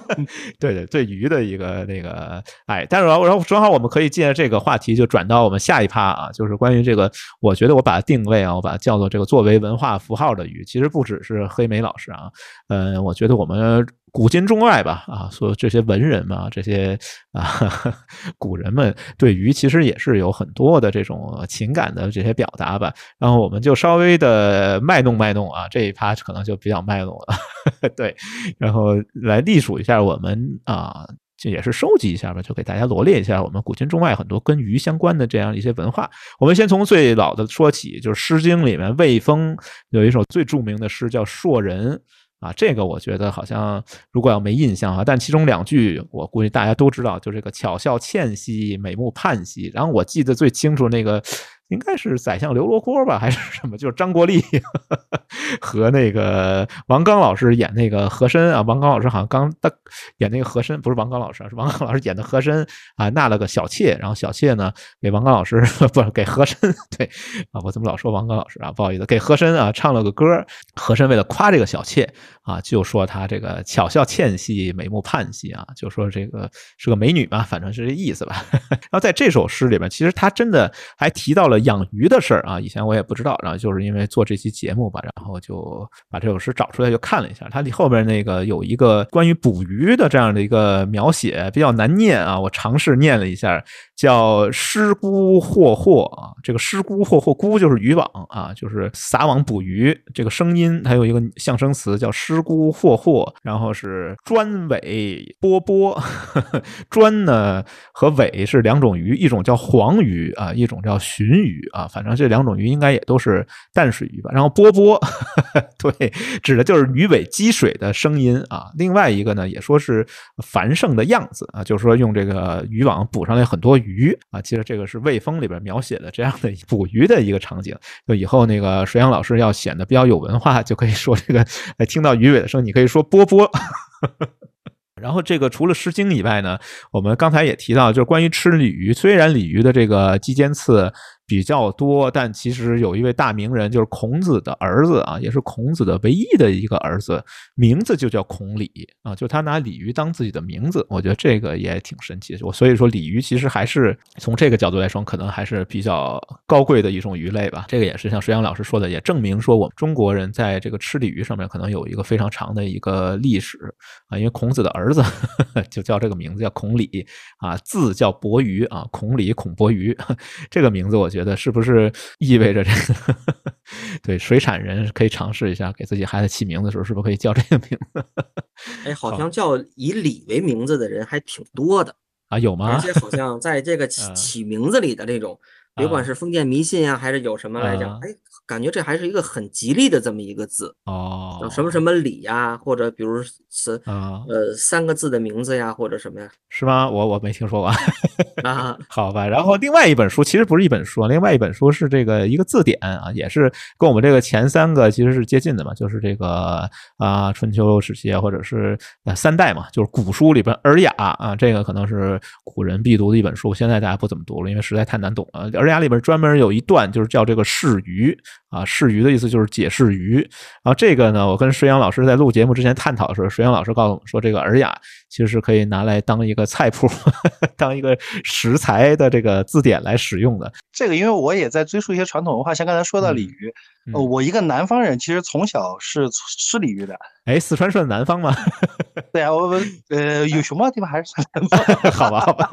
对对对鱼的一个那个爱，但是然后然后正好我们可以借着这个话题就转到我们下一趴啊，就是关于这个，我觉得我把它定位啊，我把它叫做这个作为文化符号的鱼，其实不只是黑莓老师啊，嗯，我觉得我们古今中外吧，啊，说这些文人嘛，这些啊 古人们对鱼其实也是有很多的这种情感的这些表达吧。然后我们就稍微的卖弄卖弄啊，这一趴可能就比较卖弄了，对。然后来隶属一下我们啊，这也是收集一下吧，就给大家罗列一下我们古今中外很多跟鱼相关的这样一些文化。我们先从最老的说起，就是《诗经》里面魏风有一首最著名的诗叫《硕人》。啊，这个我觉得好像如果要没印象啊，但其中两句我估计大家都知道，就这个巧笑倩兮，美目盼兮。然后我记得最清楚那个。应该是宰相刘罗锅吧，还是什么？就是张国立 和那个王刚老师演那个和珅啊。王刚老师好像刚演那个和珅，不是王刚老师，是王刚老师演的和珅啊，纳了个小妾，然后小妾呢给王刚老师不是给和珅 对啊，我怎么老说王刚老师啊？不好意思，给和珅啊唱了个歌。和珅为了夸这个小妾啊，就说他这个巧笑倩兮，美目盼兮啊，就说这个是个美女嘛，反正是这意思吧。然后在这首诗里面，其实他真的还提到了。养鱼的事儿啊，以前我也不知道，然后就是因为做这期节目吧，然后就把这首诗找出来就看了一下，它后边那个有一个关于捕鱼的这样的一个描写，比较难念啊，我尝试念了一下，叫“失孤霍霍”啊，这个“失孤霍霍”孤就是渔网啊，就是撒网捕鱼，这个声音它有一个象声词叫“失孤霍霍”，然后是专尾波波，专呢和尾是两种鱼，一种叫黄鱼啊，一种叫鲟鱼。鱼啊，反正这两种鱼应该也都是淡水鱼吧。然后波波，对，指的就是鱼尾击水的声音啊。另外一个呢，也说是繁盛的样子啊，就是说用这个渔网捕上来很多鱼啊。其实这个是《魏风》里边描写的这样的捕鱼的一个场景。就以后那个水阳老师要显得比较有文化，就可以说这个，听到鱼尾的声，你可以说波波。然后这个除了《诗经》以外呢，我们刚才也提到，就是关于吃鲤鱼，虽然鲤鱼的这个肌尖刺。比较多，但其实有一位大名人，就是孔子的儿子啊，也是孔子的唯一的一个儿子，名字就叫孔鲤啊，就他拿鲤鱼当自己的名字，我觉得这个也挺神奇。我所以说，鲤鱼其实还是从这个角度来说，可能还是比较高贵的一种鱼类吧。这个也是像水阳老师说的，也证明说我们中国人在这个吃鲤鱼上面可能有一个非常长的一个历史啊，因为孔子的儿子呵呵 就叫这个名字叫孔鲤啊，字叫伯鱼啊，孔鲤孔伯鱼 这个名字，我觉得。觉得是不是意味着这个？对，水产人可以尝试一下，给自己孩子起名字的时候，是不是可以叫这个名字？哎，好像叫以李为名字的人还挺多的啊，有吗？而 且好像在这个起起名字里的这种。别管是封建迷信啊，还是有什么来讲，哎，感觉这还是一个很吉利的这么一个字哦，叫什么什么礼呀，或者比如是呃三个字的名字呀，或者什么呀？是吗？我我没听说过啊。好吧，然后另外一本书其实不是一本书，另外一本书是这个一个字典啊，也是跟我们这个前三个其实是接近的嘛，就是这个啊春秋时期啊，或者是呃三代嘛，就是古书里边《尔雅》啊，这个可能是古人必读的一本书，现在大家不怎么读了，因为实在太难懂了。尔雅里边专门有一段，就是叫这个释鱼啊，释鱼的意思就是解释鱼。然后这个呢，我跟石阳老师在录节目之前探讨的时候，石阳老师告诉我们说，这个尔雅其实是可以拿来当一个菜谱，当一个食材的这个字典来使用的。这个，因为我也在追溯一些传统文化，像刚才说到鲤鱼，呃，我一个南方人，其实从小是吃鲤鱼的。哎，四川算南方吗？对啊，我们呃有熊猫的地方还是算南方。好吧，好吧，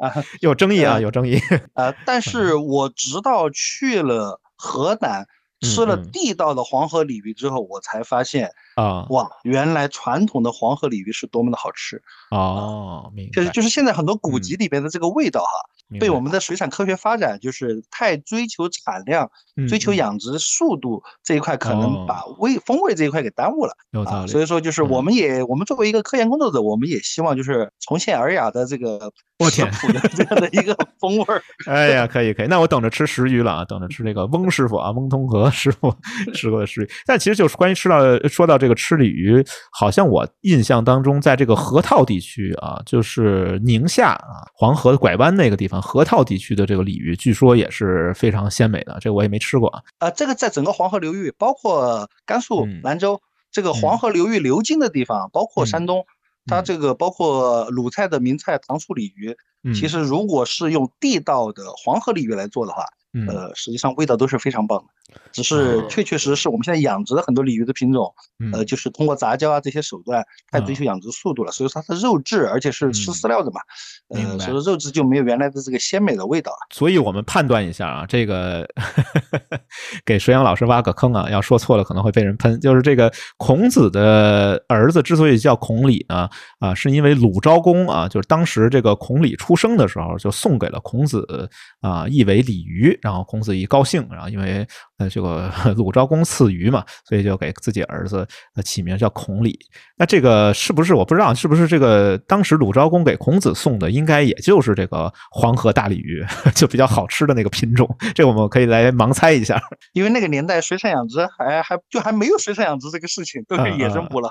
啊，有争议啊，有争议。啊，但是我直到去了河南。吃了地道的黄河鲤鱼之后，我才发现啊，哇，原来传统的黄河鲤鱼是多么的好吃哦！明白，就是就是现在很多古籍里边的这个味道哈，被我们的水产科学发展就是太追求产量、追求养殖速度这一块，可能把味风味这一块给耽误了。有道理。所以说，就是我们也我们作为一个科研工作者，我们也希望就是重现尔雅的这个。我天，这样的一个 风味儿，哎呀，可以可以，那我等着吃石鱼了啊，等着吃这个翁师傅啊，翁通和师傅 吃过的石鱼。但其实就是关于吃到说到这个吃鲤鱼，好像我印象当中，在这个河套地区啊，就是宁夏啊，黄河拐弯那个地方，河套地区的这个鲤鱼，据说也是非常鲜美的。这我也没吃过啊。啊，这个在整个黄河流域，包括甘肃兰州这个黄河流域流经的地方，包括山东。它这个包括鲁菜的名菜糖醋鲤鱼，其实如果是用地道的黄河鲤鱼来做的话，呃，实际上味道都是非常棒的。只是确确实实是我们现在养殖的很多鲤鱼的品种，呃，就是通过杂交啊这些手段太追求养殖速度了，所以说它的肉质，而且是吃饲料的嘛，呃，所以肉质就没有原来的这个鲜美的味道了。所以我们判断一下啊，这个给水养老师挖个坑啊，要说错了可能会被人喷。就是这个孔子的儿子之所以叫孔鲤呢，啊，是因为鲁昭公啊，就是当时这个孔鲤出生的时候就送给了孔子啊一尾鲤鱼，然后孔子一高兴，然后因为。这个 鲁昭公赐鱼嘛，所以就给自己儿子起名叫孔鲤。那这个是不是我不知道，是不是这个当时鲁昭公给孔子送的，应该也就是这个黄河大鲤鱼，就比较好吃的那个品种。这我们可以来盲猜一下，因为那个年代水产养殖还还就还没有水产养殖这个事情，都是野生捕捞，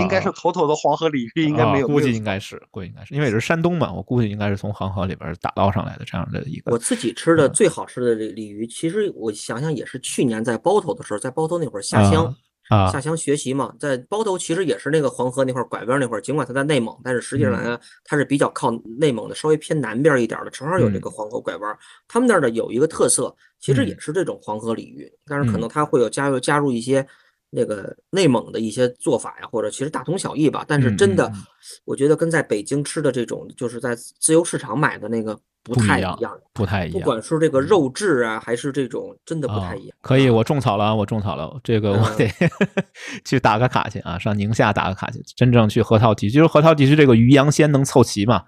应该是妥妥的黄河鲤鱼，应该没有。估计应该是，估计应该是因为也是山东嘛，我估计应该是从黄河里边打捞上来的这样的一个。我自己吃的最好吃的这鲤鱼，其实我想想也是。去年在包头的时候，在包头那会儿下乡啊，下乡学习嘛，在包头其实也是那个黄河那块拐弯那块，尽管它在内蒙，但是实际上呢，它是比较靠内蒙的，稍微偏南边一点的，正好有这个黄河拐弯。他们那儿的有一个特色，其实也是这种黄河鲤鱼，但是可能它会有加入加入一些那个内蒙的一些做法呀，或者其实大同小异吧。但是真的，我觉得跟在北京吃的这种，就是在自由市场买的那个。不太一样，不太一样。不管是这个肉质啊，还是这种，真的不太一样。可以，我种草了，我种草了。这个我得 去打个卡去啊，上宁夏打个卡去。真正去河套地区，就是河套地区这个鱼羊鲜能凑齐嘛？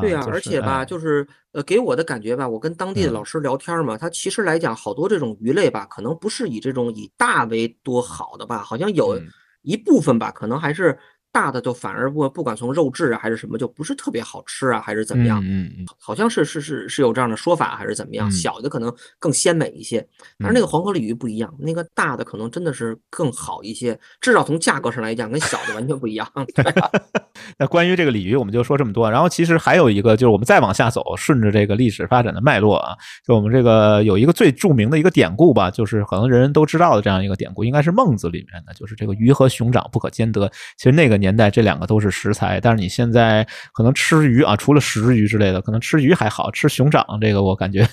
对啊，而且吧，就是呃，给我的感觉吧，我跟当地的老师聊天嘛，他其实来讲，好多这种鱼类吧，可能不是以这种以大为多好的吧，好像有一部分吧，可能还是。大的就反而不不管从肉质啊还是什么就不是特别好吃啊还是怎么样？嗯嗯，好像是是是是有这样的说法还是怎么样？小的可能更鲜美一些，但是那个黄河鲤鱼不一样，那个大的可能真的是更好一些，至少从价格上来讲跟小的完全不一样。那关于这个鲤鱼我们就说这么多，然后其实还有一个就是我们再往下走，顺着这个历史发展的脉络啊，就我们这个有一个最著名的一个典故吧，就是可能人人都知道的这样一个典故，应该是孟子里面的，就是这个鱼和熊掌不可兼得。其实那个。年年代这两个都是食材，但是你现在可能吃鱼啊，除了食鱼之类的，可能吃鱼还好吃熊掌这个，我感觉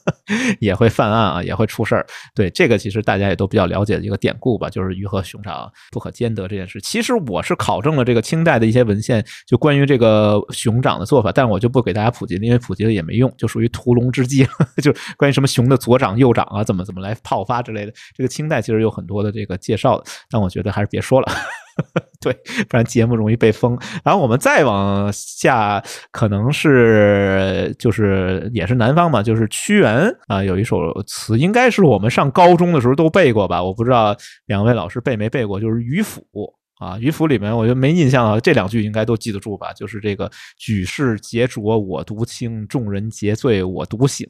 也会犯案啊，也会出事儿。对这个，其实大家也都比较了解的一个典故吧，就是鱼和熊掌不可兼得这件事。其实我是考证了这个清代的一些文献，就关于这个熊掌的做法，但我就不给大家普及了，因为普及了也没用，就属于屠龙之计。就关于什么熊的左掌、右掌啊，怎么怎么来泡发之类的，这个清代其实有很多的这个介绍的，但我觉得还是别说了。对，不然节目容易被封。然后我们再往下，可能是就是也是南方嘛，就是屈原啊，有一首词，应该是我们上高中的时候都背过吧？我不知道两位老师背没背过，就是《渔父》。啊，渔父里面我觉得没印象了，这两句应该都记得住吧？就是这个“举世皆浊我独清，众人皆醉我独醒”。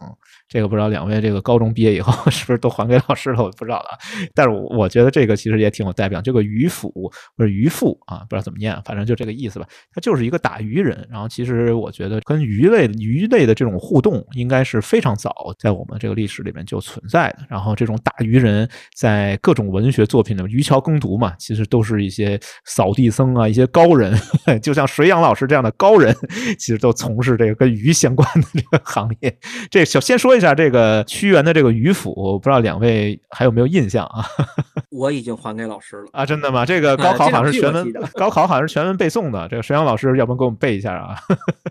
这个不知道两位这个高中毕业以后 是不是都还给老师了？我不知道了。但是我觉得这个其实也挺有代表。这个渔父或者渔父啊，不知道怎么念，反正就这个意思吧。他就是一个打渔人。然后其实我觉得跟鱼类鱼类的这种互动应该是非常早，在我们这个历史里面就存在的。然后这种打渔人在各种文学作品里面，渔樵耕读嘛，其实都是一些。扫地僧啊，一些高人，就像水养老师这样的高人，其实都从事这个跟鱼相关的这个行业。这小先说一下这个屈原的这个鱼府，我不知道两位还有没有印象啊？我已经还给老师了啊，真的吗？这个高 考好像是全文，高考好像是全文背诵的。这个水养老师，要不然给我们背一下啊？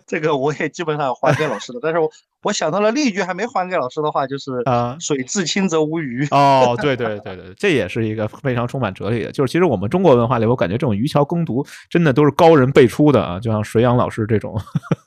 这个我也基本上还给老师了，但是我。我想到了另一句还没还给老师的话，就是啊，水至清则无鱼。哦，对对对对，这也是一个非常充满哲理的。就是其实我们中国文化里，我感觉这种渔樵耕读真的都是高人辈出的啊，就像水养老师这种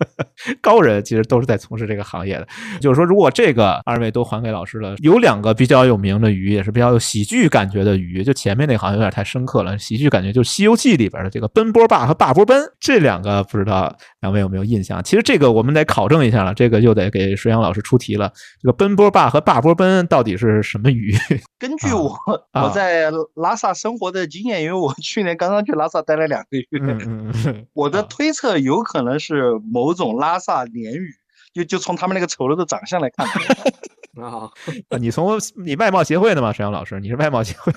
高人，其实都是在从事这个行业的。就是说，如果这个二位都还给老师了，有两个比较有名的鱼，也是比较有喜剧感觉的鱼，就前面那好像有点太深刻了，喜剧感觉就是《西游记》里边的这个奔波霸和霸波奔，这两个不知道两位有没有印象？其实这个我们得考证一下了，这个就得给。给水阳老师出题了，这个奔波霸和霸波奔到底是什么鱼？根据我我在拉萨生活的经验，因为我去年刚刚去拉萨待了两个月，我的推测有可能是某种拉萨鲶鱼，就就从他们那个丑陋的长相来看。啊，你从你外貌协会的吗？水阳老师，你是外貌协会？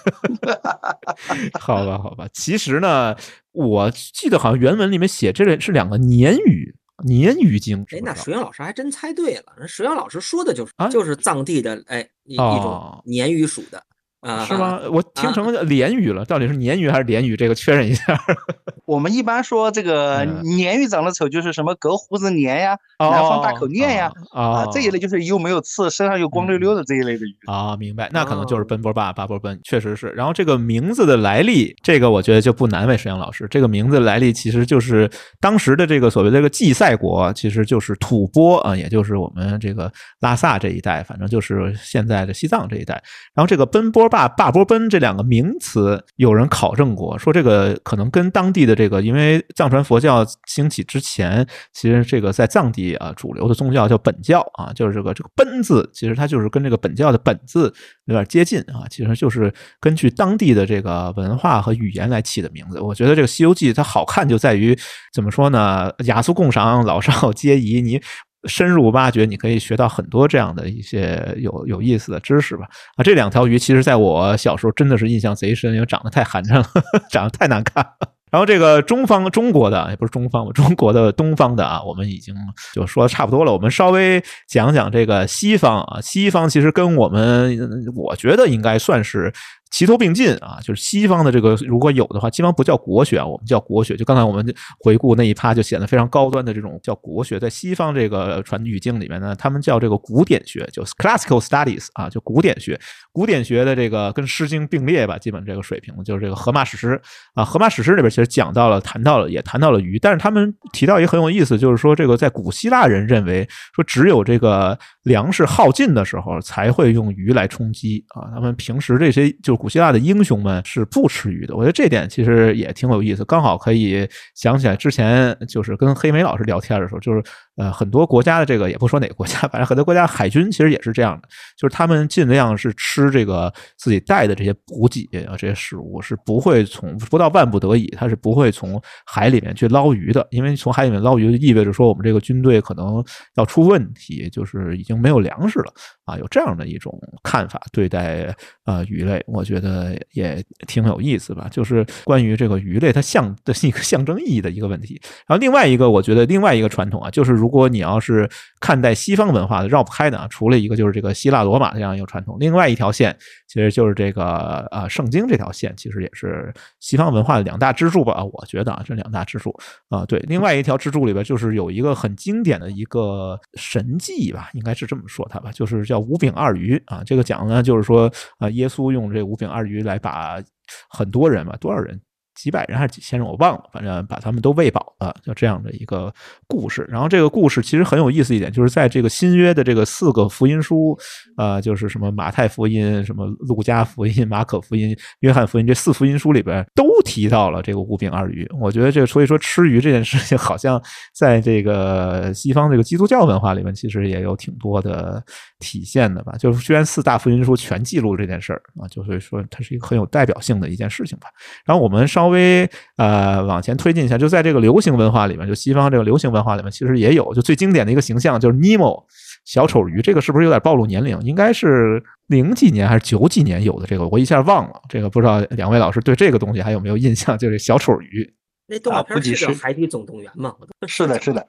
好吧，好吧，其实呢，我记得好像原文里面写这个是两个鲶鱼。鲶鱼精。哎，那石原老师还真猜对了，那石原老师说的就是就是藏地的哎一一种鲶鱼属的。啊，是吗？我听成鲢鱼了，到底是鲶鱼还是鲢鱼？这个确认一下。我们一般说这个鲶鱼长得丑，就是什么隔胡子鲶呀，南方大口鲶呀，啊，这一类就是又没有刺，身上又光溜溜的这一类的鱼。啊，明白。那可能就是奔波霸、八波奔，确实是。然后这个名字的来历，这个我觉得就不难为沈阳老师。这个名字来历其实就是当时的这个所谓这个祭赛国，其实就是吐蕃啊，也就是我们这个拉萨这一带，反正就是现在的西藏这一带。然后这个奔波。坝坝波奔这两个名词，有人考证过，说这个可能跟当地的这个，因为藏传佛教兴起之前，其实这个在藏地啊，主流的宗教叫本教啊，就是这个这个奔字，其实它就是跟这个本教的本字有点接近啊，其实就是根据当地的这个文化和语言来起的名字。我觉得这个《西游记》它好看就在于怎么说呢？雅俗共赏，老少皆宜。你。深入挖掘，你可以学到很多这样的一些有有意思的知识吧。啊，这两条鱼其实在我小时候真的是印象贼深，因为长得太寒碜了，长得太难看。然后这个中方中国的也不是中方吧，中国的东方的啊，我们已经就说的差不多了。我们稍微讲讲这个西方啊，西方其实跟我们，我觉得应该算是。齐头并进啊，就是西方的这个如果有的话，西方不叫国学啊，我们叫国学。就刚才我们回顾那一趴，就显得非常高端的这种叫国学。在西方这个传语境里面呢，他们叫这个古典学，就 classical studies 啊，就古典学。古典学的这个跟《诗经》并列吧，基本这个水平就是这个《荷马史诗》啊，《荷马史诗》里边其实讲到了，谈到了，也谈到了鱼。但是他们提到一个很有意思，就是说这个在古希腊人认为说，只有这个粮食耗尽的时候才会用鱼来充饥啊。他们平时这些就古希腊的英雄们是不吃鱼的，我觉得这点其实也挺有意思，刚好可以想起来之前就是跟黑莓老师聊天的时候，就是呃很多国家的这个也不说哪个国家，反正很多国家海军其实也是这样的，就是他们尽量是吃这个自己带的这些补给啊这些食物，是不会从不到万不得已，他是不会从海里面去捞鱼的，因为从海里面捞鱼意味着说我们这个军队可能要出问题，就是已经没有粮食了啊，有这样的一种看法对待呃鱼类，我觉得。也挺有意思吧，就是关于这个鱼类它象的一个象征意义的一个问题。然后另外一个，我觉得另外一个传统啊，就是如如果你要是看待西方文化的绕不开的啊，除了一个就是这个希腊罗马这样一个传统，另外一条线其实就是这个呃圣经这条线，其实也是西方文化的两大支柱吧。我觉得啊，这两大支柱啊，对，另外一条支柱里边就是有一个很经典的一个神迹吧，应该是这么说它吧，就是叫五饼二鱼啊。这个讲呢，就是说啊，耶稣用这五饼二。鱼来把很多人嘛，多少人？几百人还是几千人，我忘了。反正把他们都喂饱了，就这样的一个故事。然后这个故事其实很有意思一点，就是在这个新约的这个四个福音书，呃，就是什么马太福音、什么路加福音、马可福音、约翰福音这四福音书里边都提到了这个五饼二鱼。我觉得这所以说吃鱼这件事情，好像在这个西方这个基督教文化里面，其实也有挺多的体现的吧。就是虽然四大福音书全记录这件事儿啊，就是说它是一个很有代表性的一件事情吧。然后我们稍。稍微呃往前推进一下，就在这个流行文化里面，就西方这个流行文化里面，其实也有就最经典的一个形象，就是尼莫小丑鱼。这个是不是有点暴露年龄？应该是零几年还是九几年有的？这个我一下忘了。这个不知道两位老师对这个东西还有没有印象？就是小丑鱼。那动画片是叫《海底总动员》吗？是的，是的。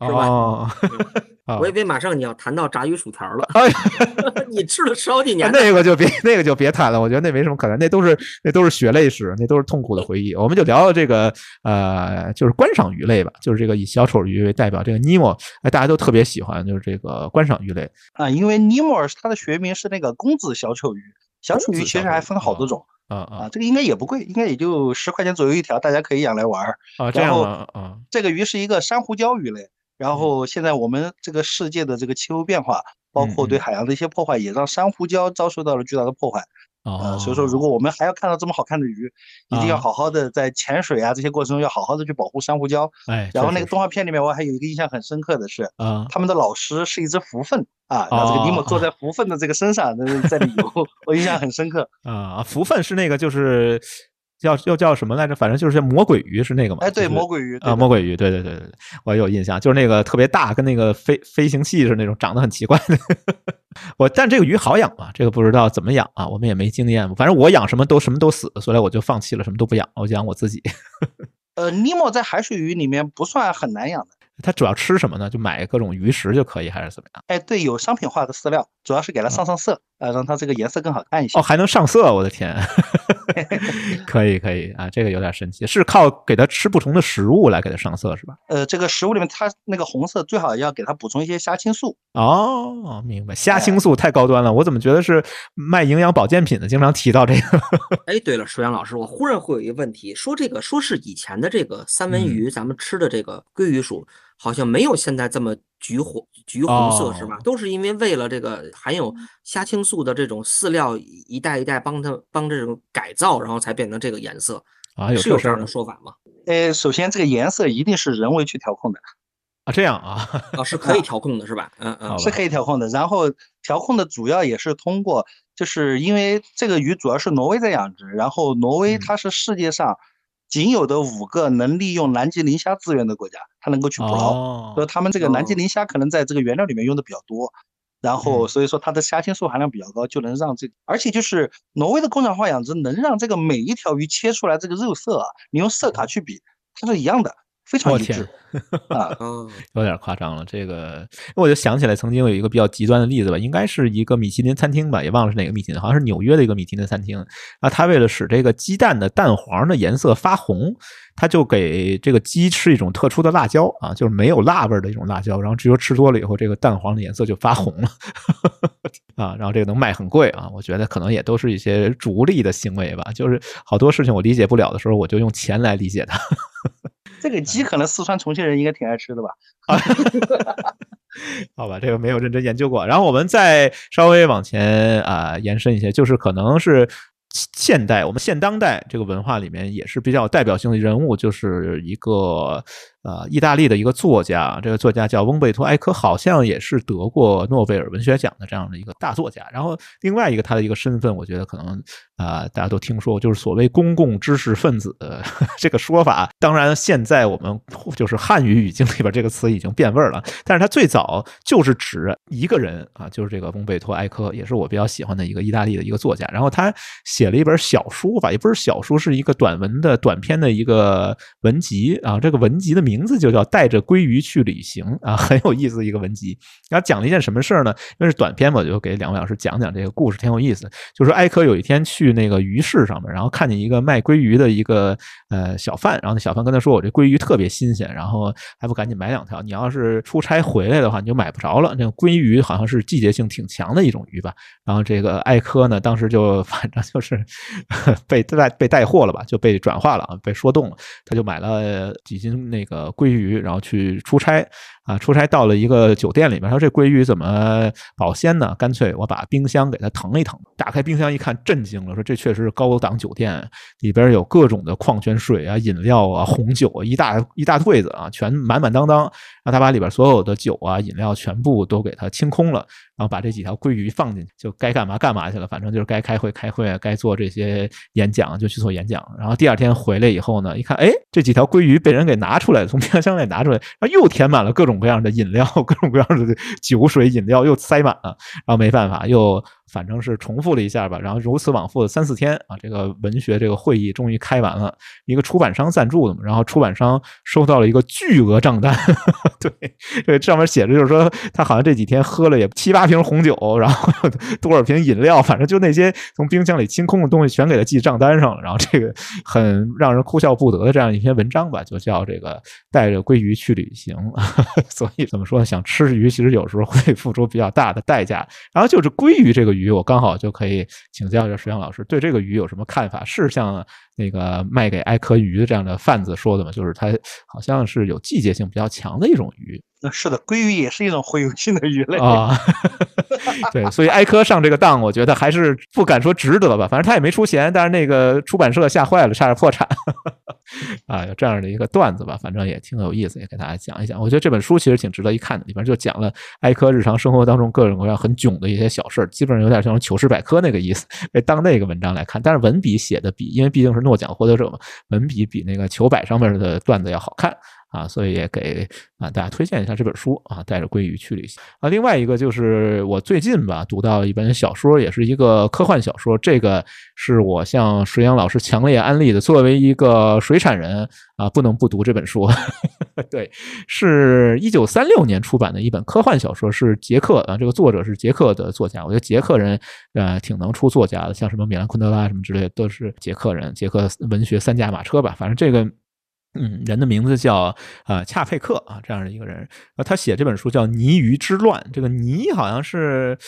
是吧？我以为马上你要谈到炸鱼薯条了。你吃了十好几年，那个就别那个就别谈了。我觉得那没什么可谈，那都是那都是血泪史，那都是痛苦的回忆。我们就聊聊这个呃，就是观赏鱼类吧，就是这个以小丑鱼为代表，这个尼莫，哎，大家都特别喜欢，就是这个观赏鱼类啊。因为尼莫它的学名是那个公子小丑鱼，小丑鱼其实还分好多种啊啊，这个应该也不贵，应该也就十块钱左右一条，大家可以养来玩啊。然后啊，这个鱼是一个珊瑚礁鱼类。然后现在我们这个世界的这个气候变化，包括对海洋的一些破坏，也让珊瑚礁遭受到了巨大的破坏。啊，所以说，如果我们还要看到这么好看的鱼，一定要好好的在潜水啊这些过程中，要好好的去保护珊瑚礁。哎，然后那个动画片里面，我还有一个印象很深刻的是，啊，他们的老师是一只蝠鲼啊，然后这个尼莫坐在蝠鲼的这个身上，在旅游，我印象很深刻。啊，蝠鲼是那个就是。叫又叫什么来着？反正就是魔鬼鱼是那个嘛？哎，对，魔鬼鱼啊，魔鬼鱼，对对对对对，我有印象，就是那个特别大，跟那个飞飞行器似的那种，长得很奇怪的。我但这个鱼好养吗？这个不知道怎么养啊，我们也没经验。反正我养什么都什么都死，所以我就放弃了，什么都不养，我养我自己。呃，尼莫在海水鱼里面不算很难养的。它主要吃什么呢？就买各种鱼食就可以，还是怎么样？哎，对，有商品化的饲料，主要是给它上上色，啊，让它这个颜色更好看一些。哦，还能上色，我的天！可以可以啊，这个有点神奇，是靠给它吃不同的食物来给它上色是吧？呃，这个食物里面它那个红色最好要给它补充一些虾青素。哦，明白，虾青素太高端了，我怎么觉得是卖营养保健品的，经常提到这个。哎，对了，舒阳老师，我忽然会有一个问题，说这个说是以前的这个三文鱼，咱们吃的这个鲑鱼属，好像没有现在这么橘红橘红色是吧？都是因为为了这个含有虾青素的这种饲料一代一代帮它帮这种改造，然后才变成这个颜色啊？有是有这样的说法吗？呃，首先这个颜色一定是人为去调控的啊，这样啊啊是 可以调控的是吧？嗯嗯，是可以调控的。然后调控的主要也是通过，就是因为这个鱼主要是挪威在养殖，然后挪威它是世界上仅有的五个能利用南极磷虾资源的国家，它能够去捕捞，所以他们这个南极磷虾可能在这个原料里面用的比较多。然后所以说它的虾青素含量比较高，就能让这，而且就是挪威的工厂化养殖能让这个每一条鱼切出来这个肉色啊，你用色卡去比，它是一样的。非常一致 啊，有点夸张了。这个我就想起来，曾经有一个比较极端的例子吧，应该是一个米其林餐厅吧，也忘了是哪个米其林，好像是纽约的一个米其林餐厅。啊，他为了使这个鸡蛋的蛋黄的颜色发红，他就给这个鸡吃一种特殊的辣椒啊，就是没有辣味的一种辣椒，然后只有吃多了以后，这个蛋黄的颜色就发红了 啊，然后这个能卖很贵啊。我觉得可能也都是一些逐利的行为吧，就是好多事情我理解不了的时候，我就用钱来理解它。这个鸡可能四川重庆人应该挺爱吃的吧？好吧，这个没有认真研究过。然后我们再稍微往前啊延伸一些，就是可能是现代我们现当代这个文化里面也是比较代表性的人物，就是一个。呃，意大利的一个作家，这个作家叫翁贝托埃科，好像也是得过诺贝尔文学奖的这样的一个大作家。然后另外一个他的一个身份，我觉得可能啊，大家都听说，就是所谓公共知识分子这个说法。当然，现在我们就是汉语语境里边这个词已经变味儿了，但是他最早就是指一个人啊，就是这个翁贝托埃科，也是我比较喜欢的一个意大利的一个作家。然后他写写了一本小书吧，也不是小书，是一个短文的短篇的一个文集啊。这个文集的名。字就叫带着鲑鱼去旅行啊，很有意思的一个文集。然后讲了一件什么事儿呢？因为是短篇嘛，我就给两位老师讲讲这个故事，挺有意思。就是说埃科有一天去那个鱼市上面，然后看见一个卖鲑鱼的一个呃小贩，然后那小贩跟他说：“我这鲑鱼特别新鲜，然后还不赶紧买两条？你要是出差回来的话，你就买不着了。那个鲑鱼好像是季节性挺强的一种鱼吧。”然后这个艾科呢，当时就 反正就是是 被带被带货了吧，就被转化了啊，被说动了，他就买了几斤那个。鲑鱼，然后去出差。啊，出差到了一个酒店里面，说这鲑鱼怎么保鲜呢？干脆我把冰箱给它腾一腾。打开冰箱一看，震惊了，说这确实是高档酒店，里边有各种的矿泉水啊、饮料啊、红酒啊，一大一大柜子啊，全满满当当。让他把里边所有的酒啊、饮料全部都给它清空了，然后把这几条鲑鱼放进去，就该干嘛干嘛去了。反正就是该开会开会，该做这些演讲就去做演讲。然后第二天回来以后呢，一看，哎，这几条鲑鱼被人给拿出来，从冰箱里拿出来，然后又填满了各种。各样的饮料，各种各样的酒水饮料又塞满了，然后没办法又。反正是重复了一下吧，然后如此往复的三四天啊，这个文学这个会议终于开完了。一个出版商赞助的嘛，然后出版商收到了一个巨额账单，对，这上面写着就是说他好像这几天喝了也七八瓶红酒，然后 多少瓶饮料，反正就那些从冰箱里清空的东西全给他记账单上了。然后这个很让人哭笑不得的这样一篇文章吧，就叫这个带着鲑鱼去旅行。所以怎么说，想吃鱼其实有时候会付出比较大的代价。然后就是鲑鱼这个。鱼我刚好就可以请教一下石阳老师，对这个鱼有什么看法？是像那个卖给爱科鱼这样的贩子说的吗？就是它好像是有季节性比较强的一种鱼。是的，鲑鱼也是一种洄游性的鱼类啊。对，所以埃科上这个当，我觉得还是不敢说值得吧。反正他也没出钱，但是那个出版社吓坏了，差点破产。啊，有这样的一个段子吧，反正也挺有意思，也给大家讲一讲。我觉得这本书其实挺值得一看的，里边就讲了埃科日常生活当中各种各样很囧的一些小事，基本上有点像糗事百科那个意思，当那个文章来看。但是文笔写的比，因为毕竟是诺奖获得者嘛，文笔比那个糗百上面的段子要好看。啊，所以也给啊大家推荐一下这本书啊，带着鲑鱼去旅行啊。另外一个就是我最近吧读到一本小说，也是一个科幻小说，这个是我向水阳老师强烈安利的。作为一个水产人啊，不能不读这本书。对，是一九三六年出版的一本科幻小说，是捷克啊，这个作者是捷克的作家。我觉得捷克人呃挺能出作家的，像什么米兰昆德拉什么之类，都是捷克人，捷克文学三驾马车吧。反正这个嗯人的名字叫呃恰佩克啊，这样的一个人，他写这本书叫《泥鱼之乱》，这个泥好像是。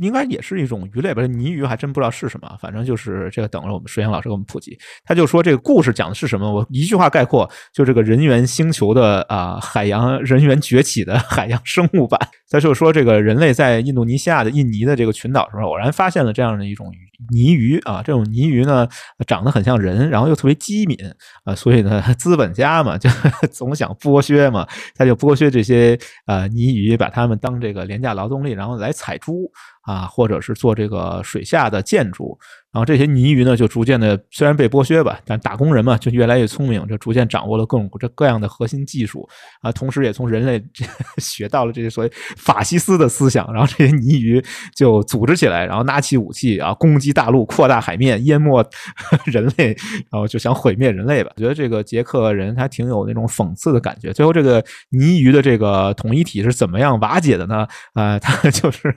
应该也是一种鱼类吧？泥鱼还真不知道是什么，反正就是这个。等着我们水阳老师给我们普及。他就说这个故事讲的是什么？我一句话概括，就这个人猿星球的啊海洋人猿崛起的海洋生物版。他就说这个人类在印度尼西亚的印尼的这个群岛上偶然发现了这样的一种鱼泥鱼啊，这种泥鱼呢长得很像人，然后又特别机敏啊，所以呢资本家嘛就 总想剥削嘛，他就剥削这些呃泥鱼，把他们当这个廉价劳动力，然后来采珠。啊，或者是做这个水下的建筑。然后这些泥鱼呢，就逐渐的虽然被剥削吧，但打工人嘛就越来越聪明，就逐渐掌握了各种这各样的核心技术啊，同时也从人类 学到了这些所谓法西斯的思想。然后这些泥鱼就组织起来，然后拿起武器啊，攻击大陆，扩大海面，淹没 人类，然后就想毁灭人类吧。我觉得这个捷克人他挺有那种讽刺的感觉。最后这个泥鱼的这个统一体是怎么样瓦解的呢？啊，他就是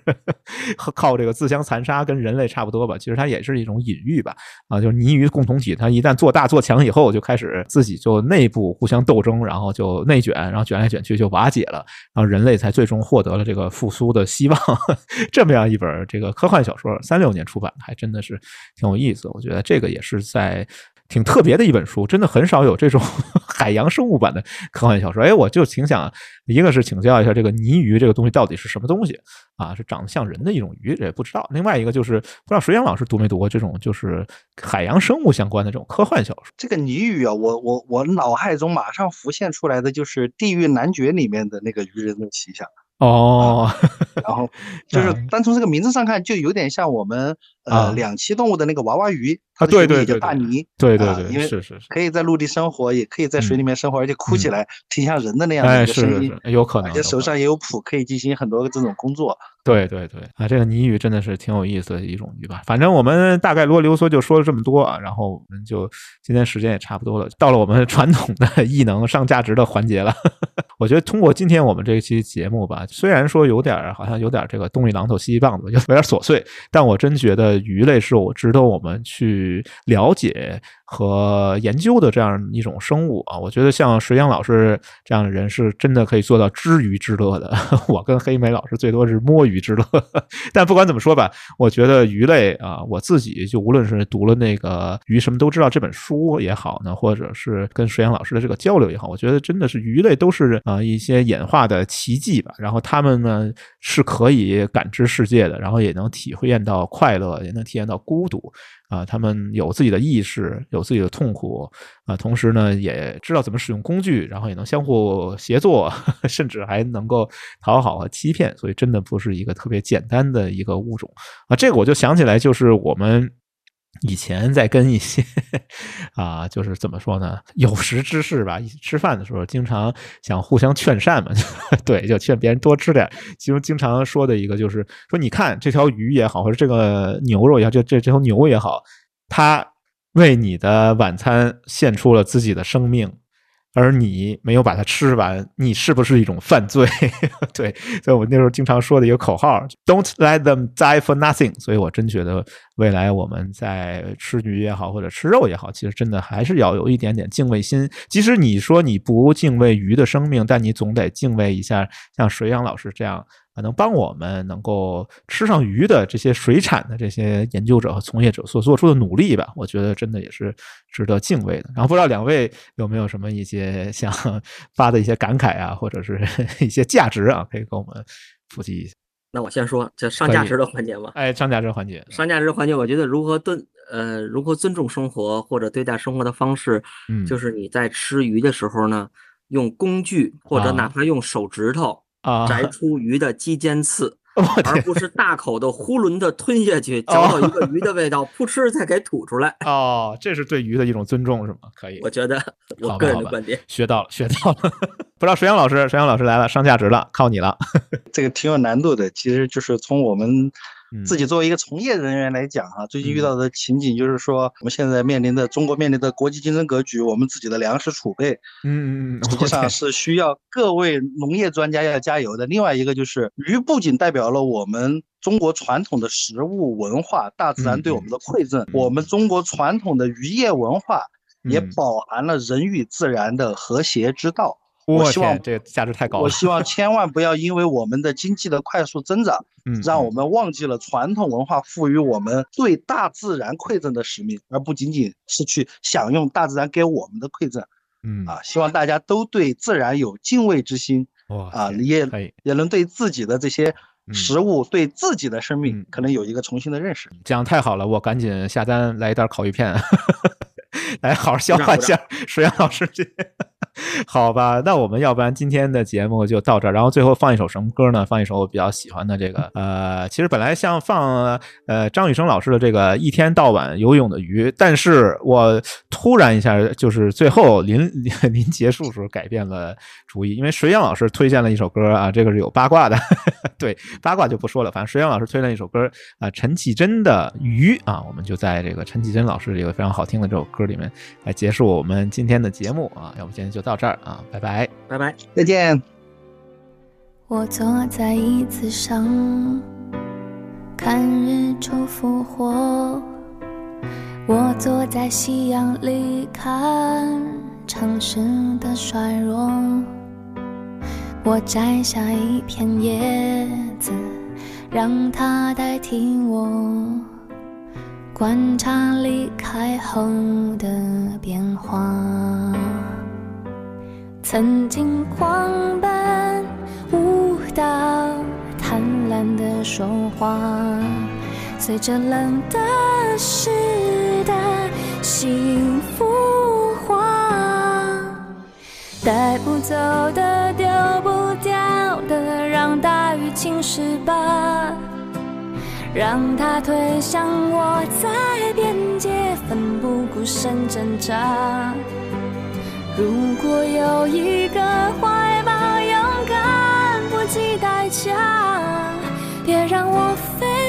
靠这个自相残杀，跟人类差不多吧。其实他也是。一种隐喻吧，啊，就是泥鱼共同体，它一旦做大做强以后，就开始自己就内部互相斗争，然后就内卷，然后卷来卷去就瓦解了，然后人类才最终获得了这个复苏的希望。这么样一本这个科幻小说，三六年出版，还真的是挺有意思。我觉得这个也是在。挺特别的一本书，真的很少有这种 海洋生物版的科幻小说。哎，我就挺想，一个是请教一下这个泥鱼这个东西到底是什么东西啊？是长得像人的一种鱼，也不知道。另外一个就是不知道水阳老师读没读过这种就是海洋生物相关的这种科幻小说。这个泥鱼啊，我我我脑海中马上浮现出来的就是《地狱男爵》里面的那个鱼人的形象。哦，然后 就是单从这个名字上看，就有点像我们呃两栖动物的那个娃娃鱼，它的对对叫大泥，对对对，因为是是是，可以在陆地生活，也可以在水里面生活，而且哭起来挺像人的那样的一个声音，有可能，而且手上也有蹼，可以进行很多这种工作。对对对，啊，这个泥鱼真的是挺有意思的一种鱼吧。反正我们大概啰里啰嗦就说了这么多啊，然后我们就今天时间也差不多了，到了我们传统的异能上价值的环节了。我觉得通过今天我们这期节目吧，虽然说有点好像有点这个东一榔头西一棒子，有点琐碎，但我真觉得鱼类是我值得我们去了解。和研究的这样一种生物啊，我觉得像石阳老师这样的人是真的可以做到知鱼之乐的。我跟黑莓老师最多是摸鱼之乐。但不管怎么说吧，我觉得鱼类啊，我自己就无论是读了那个《鱼什么都知道》这本书也好呢，或者是跟石阳老师的这个交流也好，我觉得真的是鱼类都是啊一些演化的奇迹吧。然后他们呢是可以感知世界的，然后也能体会到快乐，也能体验到孤独。啊，他们有自己的意识，有自己的痛苦啊，同时呢，也知道怎么使用工具，然后也能相互协作，甚至还能够讨好和欺骗，所以真的不是一个特别简单的一个物种啊。这个我就想起来，就是我们。以前在跟一些啊，就是怎么说呢，有识之士吧，一起吃饭的时候经常想互相劝善嘛，对，就劝别人多吃点。其中经常说的一个就是说，你看这条鱼也好，或者这个牛肉也好，这这这头牛也好，它为你的晚餐献出了自己的生命。而你没有把它吃完，你是不是一种犯罪？对，所以我那时候经常说的一个口号：“Don't let them die for nothing。”所以我真觉得，未来我们在吃鱼也好，或者吃肉也好，其实真的还是要有一点点敬畏心。即使你说你不敬畏鱼的生命，但你总得敬畏一下像水养老师这样。可能帮我们能够吃上鱼的这些水产的这些研究者和从业者所做出的努力吧，我觉得真的也是值得敬畏的。然后不知道两位有没有什么一些想发的一些感慨啊，或者是 一些价值啊，可以跟我们普及一下。那我先说，这上价值的环节嘛。哎，上价值环节，上价值环节，我觉得如何尊呃如何尊重生活或者对待生活的方式，嗯，就是你在吃鱼的时候呢，用工具或者哪怕用手指头。摘出鱼的肌尖刺，而不是大口的囫囵的吞下去，嚼到一个鱼的味道，噗嗤再给吐出来。哦，这是对鱼的一种尊重，是吗？可以，我觉得我个人的观点，学到了，学到了。不知道水阳老师，水阳老师来了，上价值了，靠你了。这个挺有难度的，其实就是从我们自己作为一个从业人员来讲哈，最近遇到的情景就是说，我们现在面临的中国面临的国际竞争格局，我们自己的粮食储备，嗯嗯嗯，实际上是需要各位农业专家要加油的。另外一个就是鱼不仅代表了我们中国传统的食物文化，大自然对我们的馈赠，我们中国传统的渔业文化也饱含了人与自然的和谐之道。我希望这个价值太高了。我希望千万不要因为我们的经济的快速增长，嗯，让我们忘记了传统文化赋予我们对大自然馈赠的使命，而不仅仅是去享用大自然给我们的馈赠。嗯啊，希望大家都对自然有敬畏之心。哇啊，也也能对自己的这些食物、对自己的生命，可能有一个重新的认识。这样太好了，我赶紧下单来一袋烤鱼片，来好好消化一下。水阳老师去。好吧，那我们要不然今天的节目就到这儿，然后最后放一首什么歌呢？放一首我比较喜欢的这个，呃，其实本来像放呃张雨生老师的这个一天到晚游泳的鱼，但是我突然一下就是最后临 临结束时候改变了主意，因为水阳老师推荐了一首歌啊，这个是有八卦的，对八卦就不说了，反正水阳老师推荐一首歌啊，陈绮贞的鱼啊，我们就在这个陈绮贞老师这个非常好听的这首歌里面来结束我们今天的节目啊，要不先天就。到这儿啊，拜拜，拜拜，再见。我坐在椅子上看日出复活，我坐在夕阳里看城市的衰弱，我摘下一片叶子，让它代替我观察离开后的变化。曾经狂奔舞蹈，贪婪的说话，随着冷的湿的幸福化，带不走的丢不掉的，让大雨侵蚀吧，让它推向我在边界奋不顾身挣扎。如果有一个怀抱勇敢不计代价别让我飞。